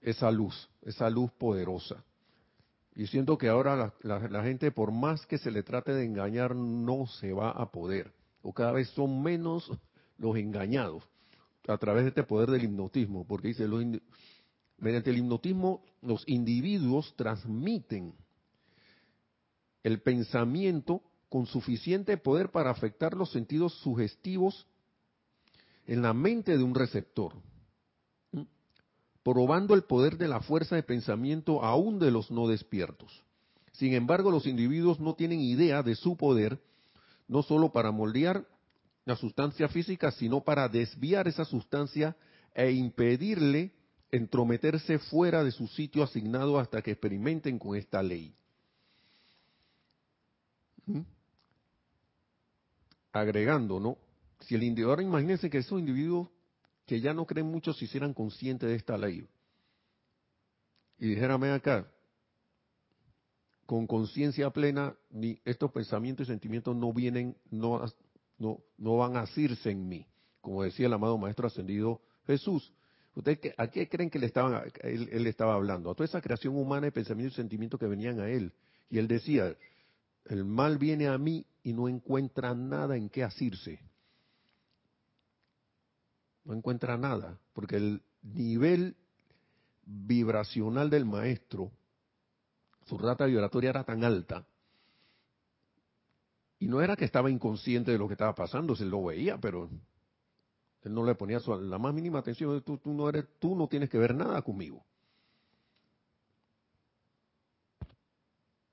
esa luz, esa luz poderosa. Y siento que ahora la, gente, por más que se le trate de engañar, no se va a poder. O cada vez son menos los engañados a través de este poder del hipnotismo. Porque dice, mediante el hipnotismo los individuos transmiten el pensamiento con suficiente poder para afectar los sentidos sugestivos en la mente de un receptor, probando el poder de la fuerza de pensamiento aún de los no despiertos. Sin embargo, los individuos no tienen idea de su poder, no solo para moldear la sustancia física, sino para desviar esa sustancia e impedirle entrometerse fuera de su sitio asignado hasta que experimenten con esta ley. ¿Mm? Agregando, ¿no? Si el individuo, imagínense que esos individuos que ya no creen mucho se hicieran conscientes de esta ley. Y dijérame acá, con conciencia plena, ni estos pensamientos y sentimientos no vienen, no, no, no van a asirse en mí, como decía el amado Maestro Ascendido Jesús. ¿Ustedes a qué creen que le él, él, estaba hablando? A toda esa creación humana de pensamientos y sentimientos que venían a él. Y él decía, el mal viene a mí y no encuentra nada en qué asirse. No encuentra nada, porque el nivel vibracional del maestro, su rata vibratoria era tan alta, y no era que estaba inconsciente de lo que estaba pasando, se lo veía, pero él no le ponía la más mínima atención. Tú, no eres, tú no tienes que ver nada conmigo.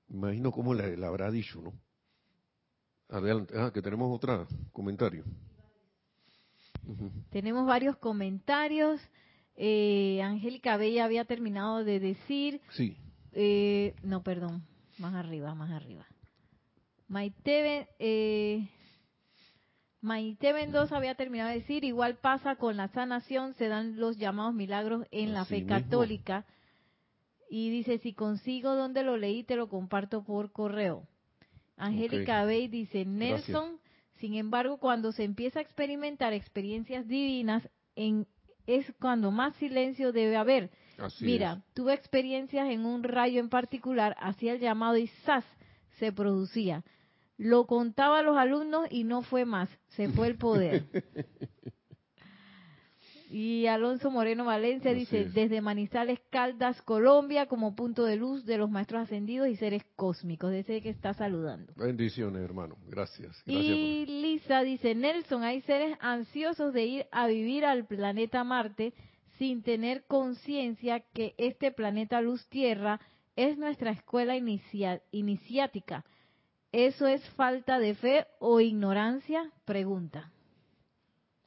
Imagino cómo le, habrá dicho, ¿no? Adelante, ah, que tenemos otro comentario. Tenemos varios comentarios. Eh, Angélica Bella había terminado de decir. Sí. Eh, no, perdón, más arriba, más arriba. Maite, eh, Maite Mendoza había terminado de decir, igual pasa con la sanación, se dan los llamados milagros en la fe católica. Y dice, si consigo donde lo leí, te lo comparto por correo. Angélica Bey dice, Nelson, sin embargo, cuando se empieza a experimentar experiencias divinas, en, es cuando más silencio debe haber. Mira, tuve experiencias en un rayo en particular, hacía el llamado y ¡zas! se producía. Lo contaba a los alumnos y no fue más, se fue el poder. (laughs) Y Alonso Moreno Valencia dice, desde Manizales, Caldas, Colombia, como punto de luz de los maestros ascendidos y seres cósmicos. Desde que está saludando. Bendiciones, hermano. Gracias. y Lisa dice, Nelson, hay seres ansiosos de ir a vivir al planeta Marte sin tener conciencia que este planeta Luz Tierra es nuestra escuela iniciática ¿Eso es falta de fe o ignorancia? Pregunta.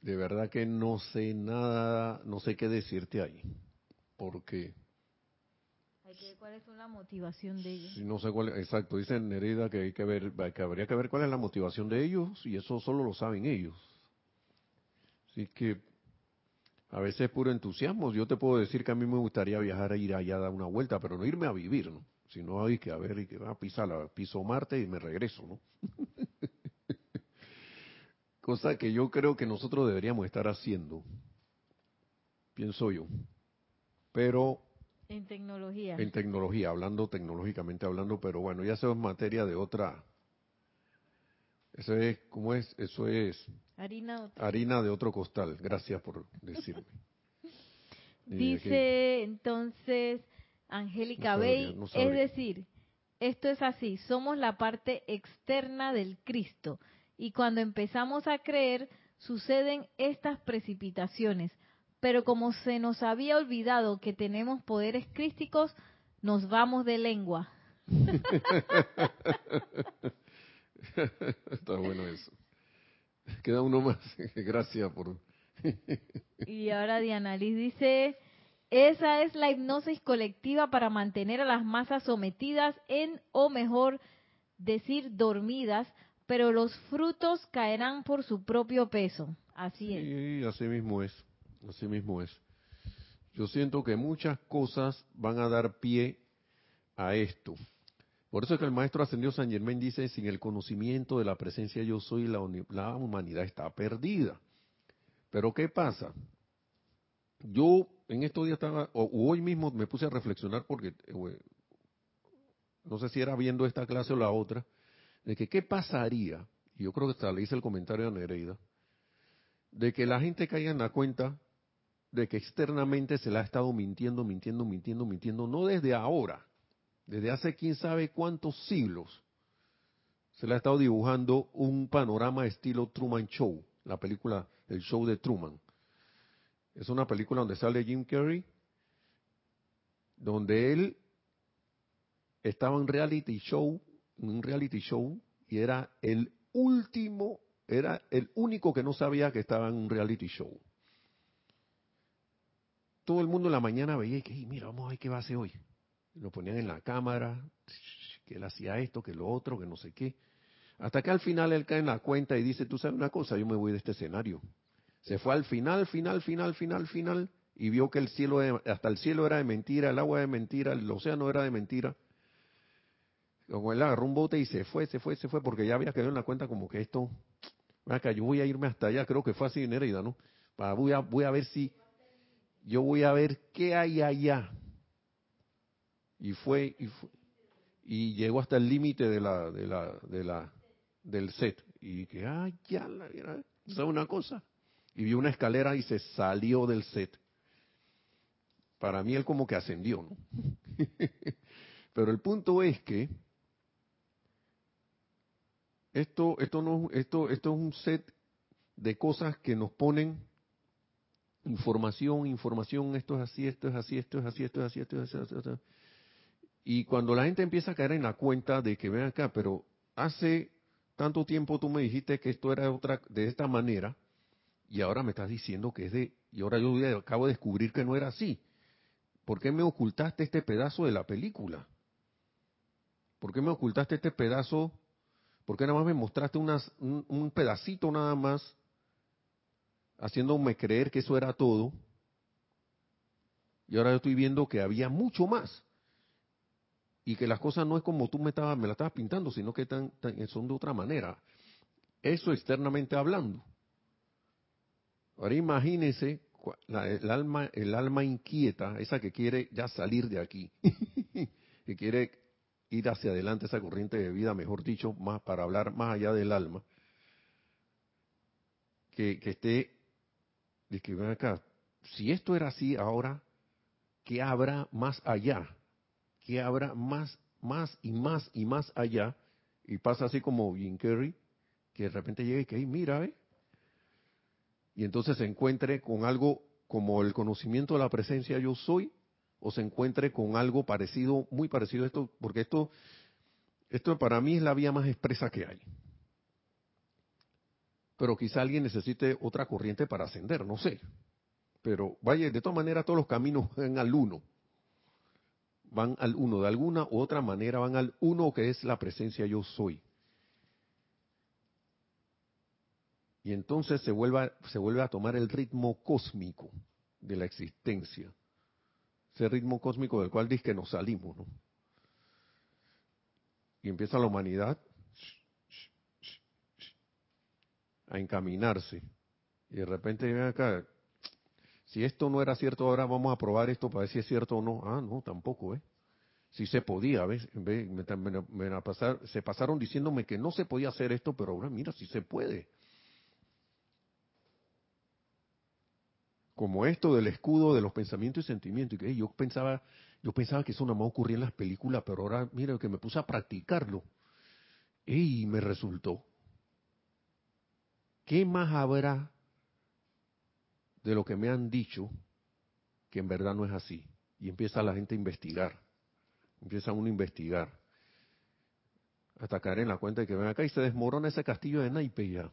De verdad que no sé nada, no sé qué decirte ahí, porque Hay que ver cuál es la motivación de ellos. no sé cuál, exacto, dice Nereida que hay que ver, que habría que ver cuál es la motivación de ellos y eso solo lo saben ellos. Así que a veces es puro entusiasmo. Yo te puedo decir que a mí me gustaría viajar a ir allá a dar una vuelta, pero no irme a vivir, ¿no? Sino hay que a ver y que va a pisar la piso Marte y me regreso, ¿no? (laughs) Cosa que yo creo que nosotros deberíamos estar haciendo, pienso yo. Pero en tecnología. En tecnología, hablando tecnológicamente hablando, pero bueno, ya eso es materia de otra. Eso es, ¿cómo es? Eso es. Harina, harina de otro costal. Gracias por decirme. (laughs) Dice entonces Angélica Bey, es decir, esto es así, somos la parte externa del Cristo y cuando empezamos a creer suceden estas precipitaciones, pero como se nos había olvidado que tenemos poderes crísticos, nos vamos de lengua. (laughs) Está bueno eso. Queda uno más. (laughs) Gracias por... y ahora Diana Liz dice, esa es la hipnosis colectiva para mantener a las masas sometidas en, o mejor decir, dormidas, pero los frutos caerán por su propio peso. Así es. Sí, así mismo es. Así mismo es. Yo siento que muchas cosas van a dar pie a esto. Por eso es que el maestro ascendido San Germán dice, sin el conocimiento de la presencia yo soy, la, la humanidad está perdida. Pero ¿qué pasa? Yo en estos días estaba, o hoy mismo me puse a reflexionar porque, eh, no sé si era viendo esta clase o la otra, de que qué pasaría, y yo creo que hasta le hice el comentario a Nereida, de que la gente caiga en la cuenta de que externamente se le ha estado mintiendo, mintiendo, mintiendo, mintiendo, no desde ahora, desde hace quién sabe cuántos siglos, se le ha estado dibujando un panorama estilo Truman Show, la película El Show de Truman. Es una película donde sale Jim Carrey, donde él estaba en reality show, en un reality show, y era el último, era el único que no sabía que estaba en un reality show todo el mundo en la mañana veía y que, mira, vamos a ver qué va a hacer hoy. Lo ponían en la cámara, que él hacía esto, que lo otro, que no sé qué. Hasta que al final él cae en la cuenta y dice, tú sabes una cosa, yo me voy de este escenario. Se fue al final, final, final, final, final, y vio que el cielo, hasta el cielo era de mentira, el agua de mentira, el océano era de mentira. Como él agarró un bote y se fue, se fue, se fue, porque ya había quedado en la cuenta como que esto, acá yo voy a irme hasta allá, creo que fue así en Herida, ¿no? Para, voy, a, voy a ver si yo voy a ver qué hay allá. Y fue, y, llegó hasta el límite de la, de la, de la, del set. Y que, ay, ya, la, ¿sabe una cosa? Y vio una escalera y se salió del set. Para mí él como que ascendió, ¿no? (laughs) Pero el punto es que esto, esto no, esto, esto es un set de cosas que nos ponen información, información, esto es así, esto es así, esto es así, esto es así, esto es así, esto es. Y cuando la gente empieza a caer en la cuenta de que ven acá, pero hace tanto tiempo tú me dijiste que esto era otra de esta manera y ahora me estás diciendo que es de y ahora yo acabo de descubrir que no era así. ¿Por qué me ocultaste este pedazo de la película? ¿Por qué me ocultaste este pedazo? ¿Por qué nada más me mostraste unas, un pedacito nada más haciéndome creer que eso era todo. Y ahora yo estoy viendo que había mucho más. Y que las cosas no es como tú me, estabas, me la estabas pintando, sino que son de otra manera. Eso externamente hablando. Ahora imagínense el, alma, el alma inquieta, esa que quiere ya salir de aquí, (laughs) que quiere ir hacia adelante esa corriente de vida, mejor dicho, más para hablar más allá del alma, que, que esté de que ven acá, si esto era así ahora, ¿qué habrá más allá? ¿Qué habrá más, más y más y más allá? Y pasa así como Jim Carrey, que de repente llega y que, mira, ¿eh? Y entonces se encuentre con algo como el conocimiento de la presencia yo soy, o se encuentre con algo parecido, muy parecido a esto, porque esto, esto para mí es la vía más expresa que hay pero quizá alguien necesite otra corriente para ascender, no sé. Pero vaya, de todas maneras todos los caminos van al uno. van al uno, de alguna u otra manera van al uno que es la presencia yo soy. Y entonces se vuelve, se vuelve a tomar el ritmo cósmico de la existencia. Ese ritmo cósmico del cual dice que nos salimos, ¿no? Y empieza la humanidad a encaminarse. Y de repente ven acá, si esto no era cierto, ahora vamos a probar esto para ver si es cierto o no. Ah, no, tampoco, ¿eh? Si se podía, ¿ves? Me, me, pasar, se pasaron diciéndome que no se podía hacer esto, pero ahora mira, si se puede. Como esto del escudo de los pensamientos y sentimientos, y que yo pensaba, yo pensaba que eso nada más ocurría en las películas, pero ahora mira que me puse a practicarlo. Y me resultó. ¿Qué más habrá de lo que me han dicho que en verdad no es así? Y empieza la gente a investigar. Empieza uno a investigar. Hasta caer en la cuenta de que ven acá y se desmorona ese castillo de naipe ya.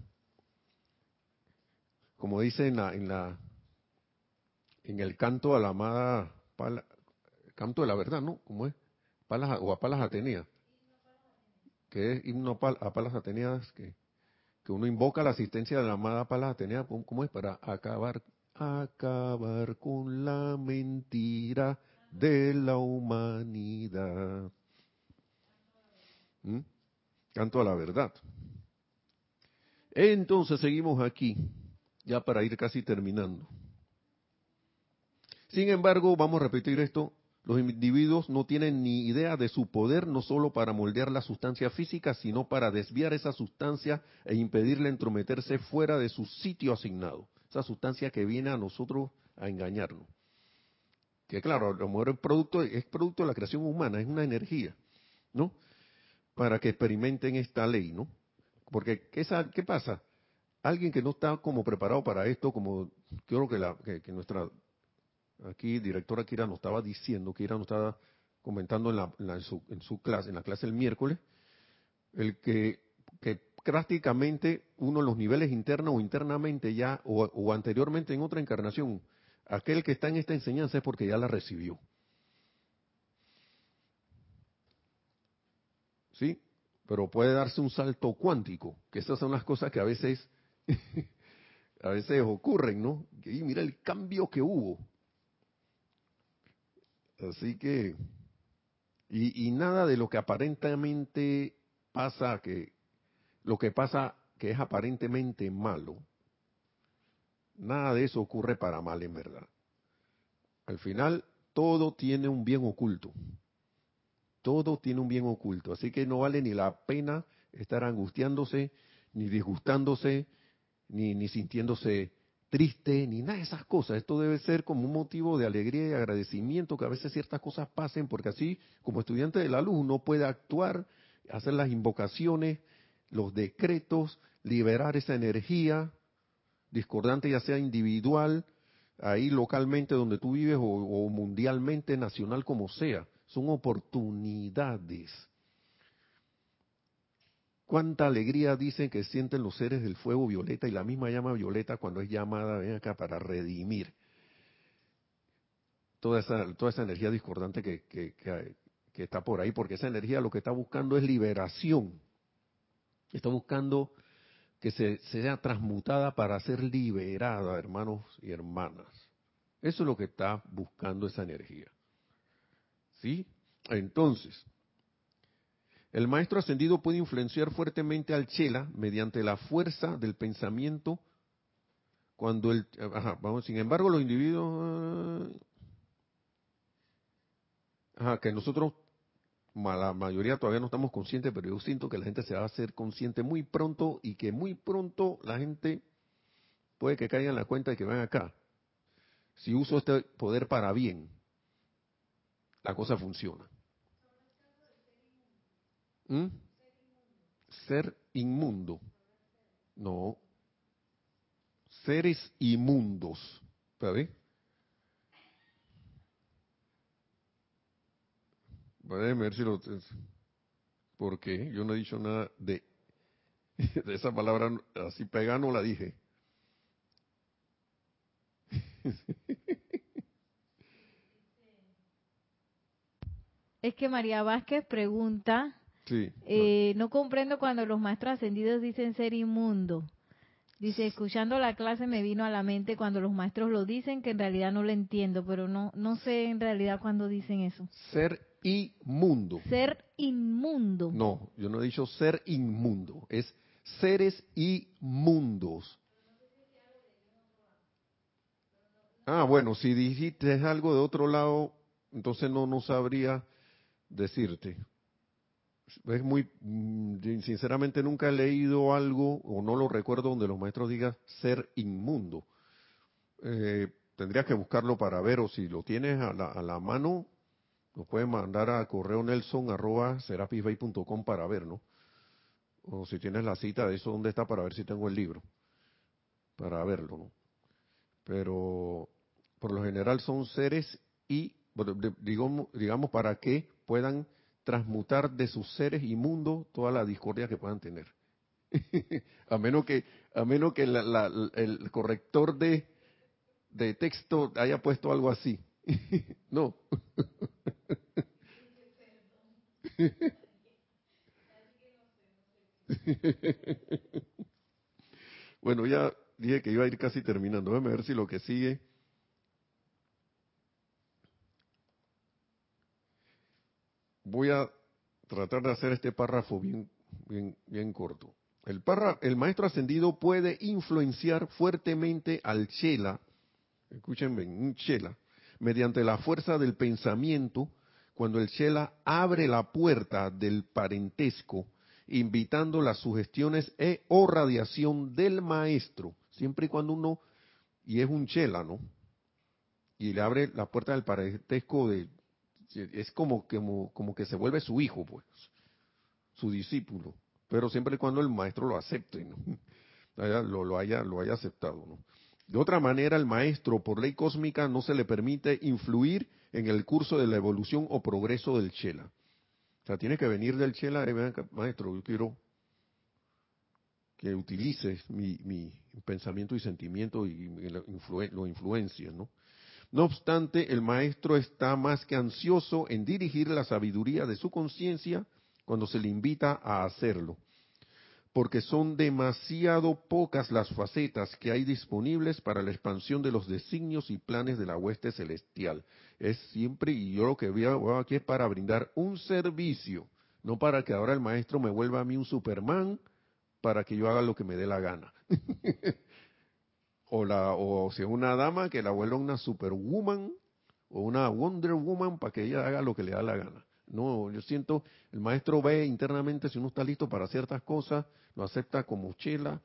Como dice en la, en la en el canto a la amada canto de la verdad, ¿no? ¿Cómo es? Palas, o a Palas Ateneas. Que es himno a Palas Ateneas que que uno invoca la asistencia de la amada Palas Atenea, ¿cómo es? Para acabar, acabar con la mentira de la humanidad. ¿Mm? Canto a la verdad. Entonces seguimos aquí, ya para ir casi terminando. Sin embargo, vamos a repetir esto, los individuos no tienen ni idea de su poder no solo para moldear la sustancia física, sino para desviar esa sustancia e impedirle entrometerse fuera de su sitio asignado. Esa sustancia que viene a nosotros a engañarnos. Que claro, a lo mejor es producto, es producto de la creación humana, es una energía, ¿no? Para que experimenten esta ley, ¿no? Porque, ¿qué, qué pasa? Alguien que no está como preparado para esto, como creo que, la, que nuestra aquí directora Kira nos estaba diciendo, Kira nos estaba comentando en, su, clase, en la clase el miércoles, el que, prácticamente uno de los niveles internos o internamente ya, o, anteriormente en otra encarnación, aquel que está en esta enseñanza es porque ya la recibió. ¿Sí? Pero puede darse un salto cuántico, que esas son las cosas que a veces, (laughs) a veces ocurren, ¿no? Y mira el cambio que hubo. Así que, y, nada de lo que aparentemente pasa, que lo que pasa que es aparentemente malo, nada de eso ocurre para mal en verdad. Al final, todo tiene un bien oculto. Todo tiene un bien oculto. Así que no vale ni la pena estar angustiándose, ni disgustándose, ni, ni sintiéndose triste ni nada de esas cosas. Esto debe ser como un motivo de alegría y agradecimiento que a veces ciertas cosas pasen, porque así, como estudiante de la luz, uno puede actuar, hacer las invocaciones, los decretos, liberar esa energía discordante, ya sea individual, ahí localmente donde tú vives o, o mundialmente, nacional como sea. Son oportunidades Cuánta alegría dicen que sienten los seres del fuego violeta y la misma llama violeta cuando es llamada, ven acá, para redimir toda esa, toda esa energía discordante que, que, está por ahí, porque esa energía lo que está buscando es liberación. Está buscando que se, sea transmutada para ser liberada, hermanos y hermanas. Eso es lo que está buscando esa energía. ¿Sí? Entonces, el maestro ascendido puede influenciar fuertemente al chela mediante la fuerza del pensamiento cuando el ajá, vamos, sin embargo los individuos ajá, que nosotros la mayoría todavía no estamos conscientes, pero yo siento que la gente se va a hacer consciente muy pronto y que muy pronto la gente puede que caiga en la cuenta de que van acá. Si uso este poder para bien, la cosa funciona. ¿Mm? Ser inmundo. No. Seres inmundos. ¿Sabe? Déjeme ver si lo... ¿Por qué? Yo no he dicho nada de, (laughs) de esa palabra, así pegada no la dije. (laughs) es que María Vázquez pregunta, sí, eh, no comprendo cuando los maestros ascendidos dicen ser inmundo. Dice, escuchando la clase me vino a la mente cuando los maestros lo dicen, que en realidad no lo entiendo, pero no, no sé en realidad cuándo dicen eso. Ser inmundo. Ser inmundo. No, yo no he dicho ser inmundo, es seres inmundos. Ah, bueno, si dijiste algo de otro lado, entonces no, no sabría decirte. Es muy, mm, sinceramente nunca he leído algo o no lo recuerdo donde los maestros digan ser inmundo. Eh, tendría que buscarlo para ver o si lo tienes a la, a la mano, lo puedes mandar a correo nelson arroba para ver, ¿no? O si tienes la cita de eso, ¿dónde está? Para ver si tengo el libro. Para verlo, ¿no? Pero por lo general son seres y, digamos, digamos para que puedan transmutar de sus seres inmundos toda la discordia que puedan tener. (laughs) a menos que, a menos que el corrector de, texto haya puesto algo así. (laughs) no. (laughs) bueno, ya dije que iba a ir casi terminando. Déjame ver si lo que sigue. Voy a tratar de hacer este párrafo bien, bien, bien corto. El, el maestro ascendido puede influenciar fuertemente al Chela, escúchenme, un Chela, mediante la fuerza del pensamiento, cuando el Chela abre la puerta del parentesco invitando las sugestiones e o radiación del maestro, siempre y cuando uno, y es un chela, ¿no? Y le abre la puerta del parentesco de, es como, como, como que se vuelve su hijo, pues, su discípulo, pero siempre y cuando el maestro lo acepte, ¿no? (laughs) Lo, lo, haya, lo haya aceptado, ¿no? De otra manera, el maestro, por ley cósmica, no se le permite influir en el curso de la evolución o progreso del Chela. O sea, tiene que venir del Chela, maestro, yo quiero que utilices mi, mi pensamiento y sentimiento y, lo, influencias, ¿no? No obstante, el maestro está más que ansioso en dirigir la sabiduría de su conciencia cuando se le invita a hacerlo porque son demasiado pocas las facetas que hay disponibles para la expansión de los designios y planes de la hueste celestial. Es siempre, y yo lo que veo aquí es para brindar un servicio, no para que ahora el maestro me vuelva a mí un Superman para que yo haga lo que me dé la gana. (laughs) o, la, o sea una dama que la vuelva una Superwoman o una Wonder Woman para que ella haga lo que le da la gana. No, yo siento, el maestro ve internamente si uno está listo para ciertas cosas, lo acepta como chela,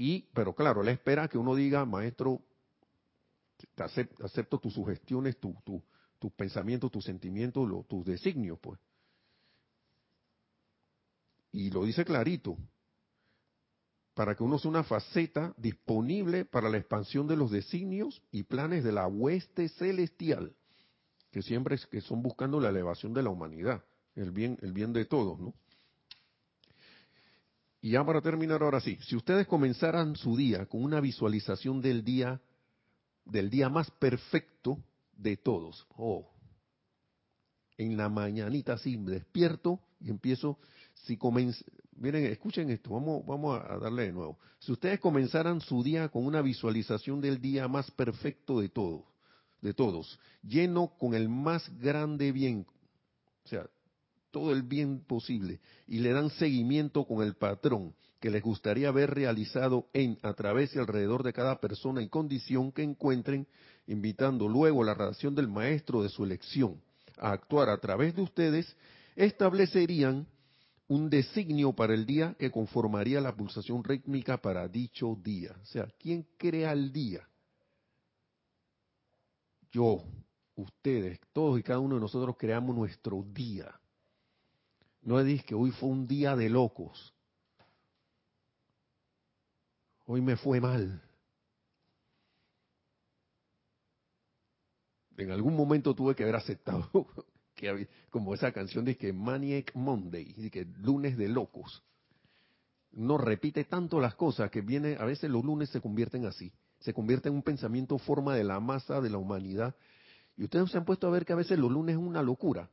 y, pero claro, él espera que uno diga, maestro, acepto, tus sugestiones, tus tu, pensamientos, tus sentimientos, tus designios, pues. Y lo dice clarito, para que uno sea una faceta disponible para la expansión de los designios y planes de la hueste celestial que siempre es, que son buscando la elevación de la humanidad, el bien, el bien de todos, ¿no? Y ya para terminar ahora sí, si ustedes comenzaran su día con una visualización del día, del día más perfecto de todos, oh, en la mañanita así me despierto y empiezo, si comienza, miren, escuchen esto, vamos, vamos a darle de nuevo. Si ustedes comenzaran su día con una visualización del día más perfecto de todos, de todos, lleno con el más grande bien, o sea, todo el bien posible, y le dan seguimiento con el patrón que les gustaría ver realizado en, a través y alrededor de cada persona y condición que encuentren, invitando luego la relación del maestro de su elección a actuar a través de ustedes, establecerían un designio para el día que conformaría la pulsación rítmica para dicho día. O sea, ¿quién crea el día? yo, ustedes, todos y cada uno de nosotros creamos nuestro día. No es que hoy fue un día de locos. Hoy me fue mal. En algún momento tuve que haber aceptado (laughs) que como esa canción de que Maniac Monday, de que lunes de locos. No repite tanto las cosas que viene, a veces los lunes se convierten así se convierte en un pensamiento forma de la masa de la humanidad Y ustedes se han puesto a ver que a veces los lunes es una locura.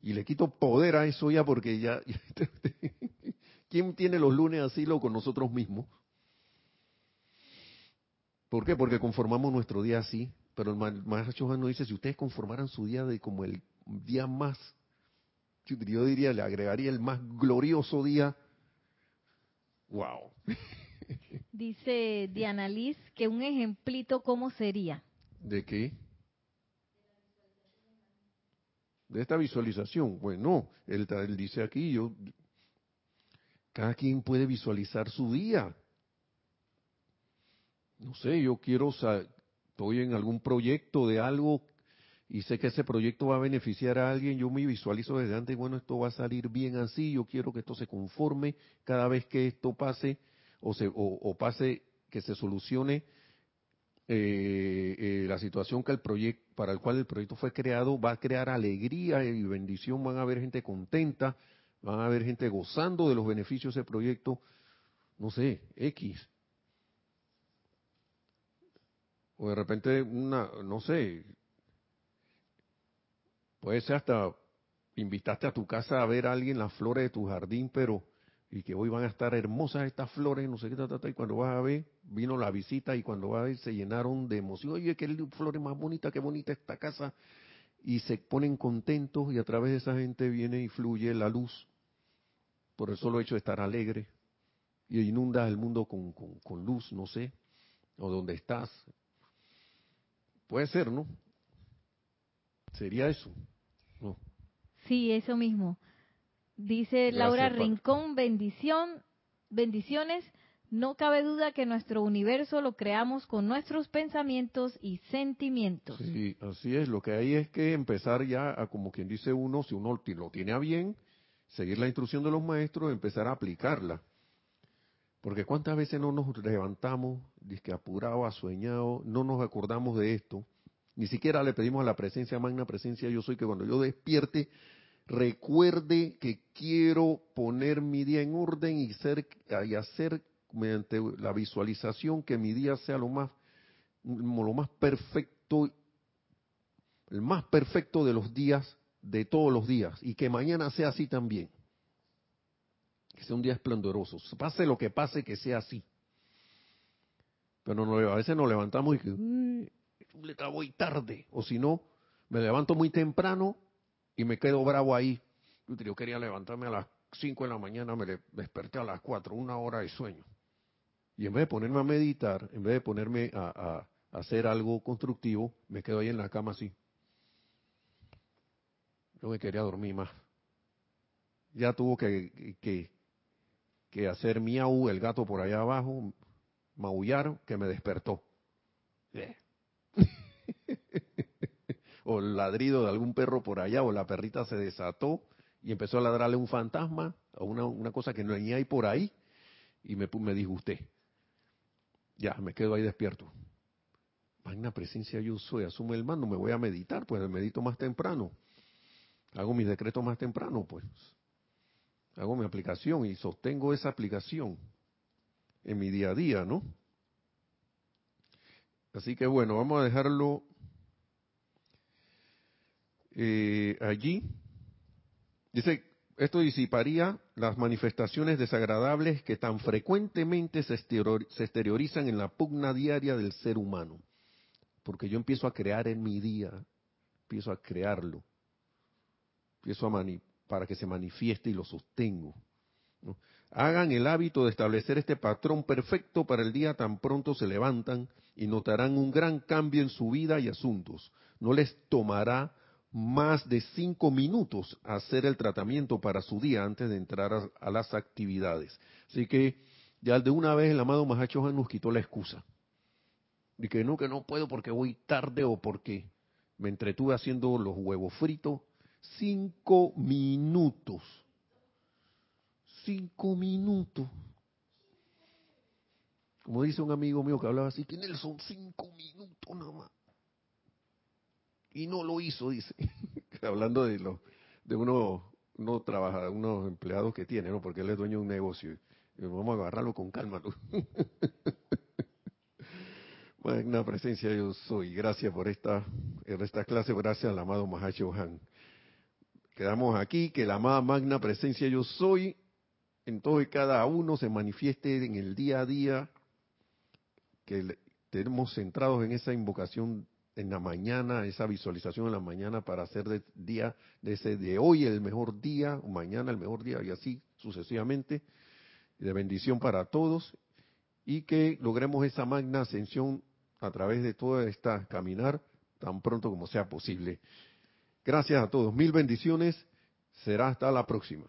Y le quito poder a eso ya porque ya... (laughs) ¿Quién tiene los lunes así lo con nosotros mismos? ¿Por qué? Porque conformamos nuestro día así. Pero el maestro nos dice, si ustedes conformaran su día de como el día más, yo diría, le agregaría el más glorioso día. ¡Wow! (laughs) Dice Diana Liz que un ejemplito, ¿cómo sería? ¿De qué? De esta visualización. Bueno, él, él dice aquí, yo, cada quien puede visualizar su día. No sé, yo quiero, estoy en algún proyecto de algo y sé que ese proyecto va a beneficiar a alguien, yo me visualizo desde antes, bueno, esto va a salir bien así, yo quiero que esto se conforme cada vez que esto pase o, se, o, pase, que se solucione eh, eh, la situación que el proyecto, para el cual el proyecto fue creado, va a crear alegría y bendición, van a haber gente contenta, van a haber gente gozando de los beneficios de ese proyecto, no sé, X. O de repente, una, no sé, puede ser hasta invitaste a tu casa a ver a alguien las flores de tu jardín, pero y que hoy van a estar hermosas estas flores, no sé qué, y cuando vas a ver, vino la visita y cuando vas a ver se llenaron de emoción, oye, qué flores más bonitas, qué bonita esta casa, y se ponen contentos y a través de esa gente viene y fluye la luz, por el solo hecho de estar alegre, y inunda el mundo con, con luz, no sé, o donde estás, Puede ser, ¿no? Sería eso. No. Sí, eso mismo. Dice Laura Rincón, bendición, bendiciones. No cabe duda que nuestro universo lo creamos con nuestros pensamientos y sentimientos. Sí, así es. Lo que hay es que empezar ya a, como quien dice uno, si uno lo tiene a bien, seguir la instrucción de los maestros, empezar a aplicarla. Porque cuántas veces no nos levantamos, disque apurado, sueñado, no nos acordamos de esto, ni siquiera le pedimos a la presencia magna, presencia yo soy, que cuando yo despierte, recuerde que quiero poner mi día en orden y, ser, y hacer mediante la visualización que mi día sea lo más, lo más perfecto, el más perfecto de los días, de todos los días, y que mañana sea así también que sea un día esplendoroso. Pase lo que pase, que sea así. Pero no, a veces nos levantamos y que, le voy tarde. O si no, me levanto muy temprano y me quedo bravo ahí. Yo quería levantarme a las 5 de la mañana, me desperté a las 4, una hora de sueño. Y en vez de ponerme a meditar, en vez de ponerme a, hacer algo constructivo, me quedo ahí en la cama así. Yo me quería dormir más. Ya tuvo que, hacer miau el gato por allá abajo, maullar, que me despertó. Eh. (laughs) o el ladrido de algún perro por allá, o la perrita se desató y empezó a ladrarle un fantasma, o una, una cosa que no hay por ahí, y me, me disgusté. Ya, me quedo ahí despierto. Magna presencia yo soy, asume el mando, me voy a meditar, pues medito más temprano. Hago mis decretos más temprano, pues hago mi aplicación y sostengo esa aplicación en mi día a día, ¿no? Así que bueno, vamos a dejarlo eh, allí. Dice, esto disiparía las manifestaciones desagradables que tan frecuentemente se, exteriorizan en la pugna diaria del ser humano. Porque yo empiezo a crear en mi día, empiezo a crearlo, empiezo a, mani para que se manifieste y lo sostengo. Hagan el hábito de establecer este patrón perfecto para el día tan pronto se levantan y notarán un gran cambio en su vida y asuntos. No les tomará más de cinco minutos hacer el tratamiento para su día antes de entrar a, las actividades. Así que ya de una vez el amado Mahacho nos quitó la excusa. De que no, que no puedo porque voy tarde o porque me entretuve haciendo los huevos fritos Cinco minutos. Cinco minutos. Como dice un amigo mío que hablaba así, que son cinco minutos nada más. Y no lo hizo, dice. (laughs) Hablando de los de unos uno trabajadores, unos empleados que tiene, ¿no? Porque él es dueño de un negocio. Vamos a agarrarlo con calma. (laughs) Magna presencia yo soy. Gracias por esta en esta clase gracias al amado Mahacho Han. Quedamos aquí, que la amada magna presencia yo soy en todo y cada uno se manifieste en el día a día, que tenemos centrados en esa invocación en la mañana, esa visualización en la mañana para hacer de día de ese de hoy el mejor día, o mañana el mejor día y así sucesivamente, de bendición para todos y que logremos esa magna ascensión a través de toda esta caminar tan pronto como sea posible. Gracias a todos, mil bendiciones, será hasta la próxima.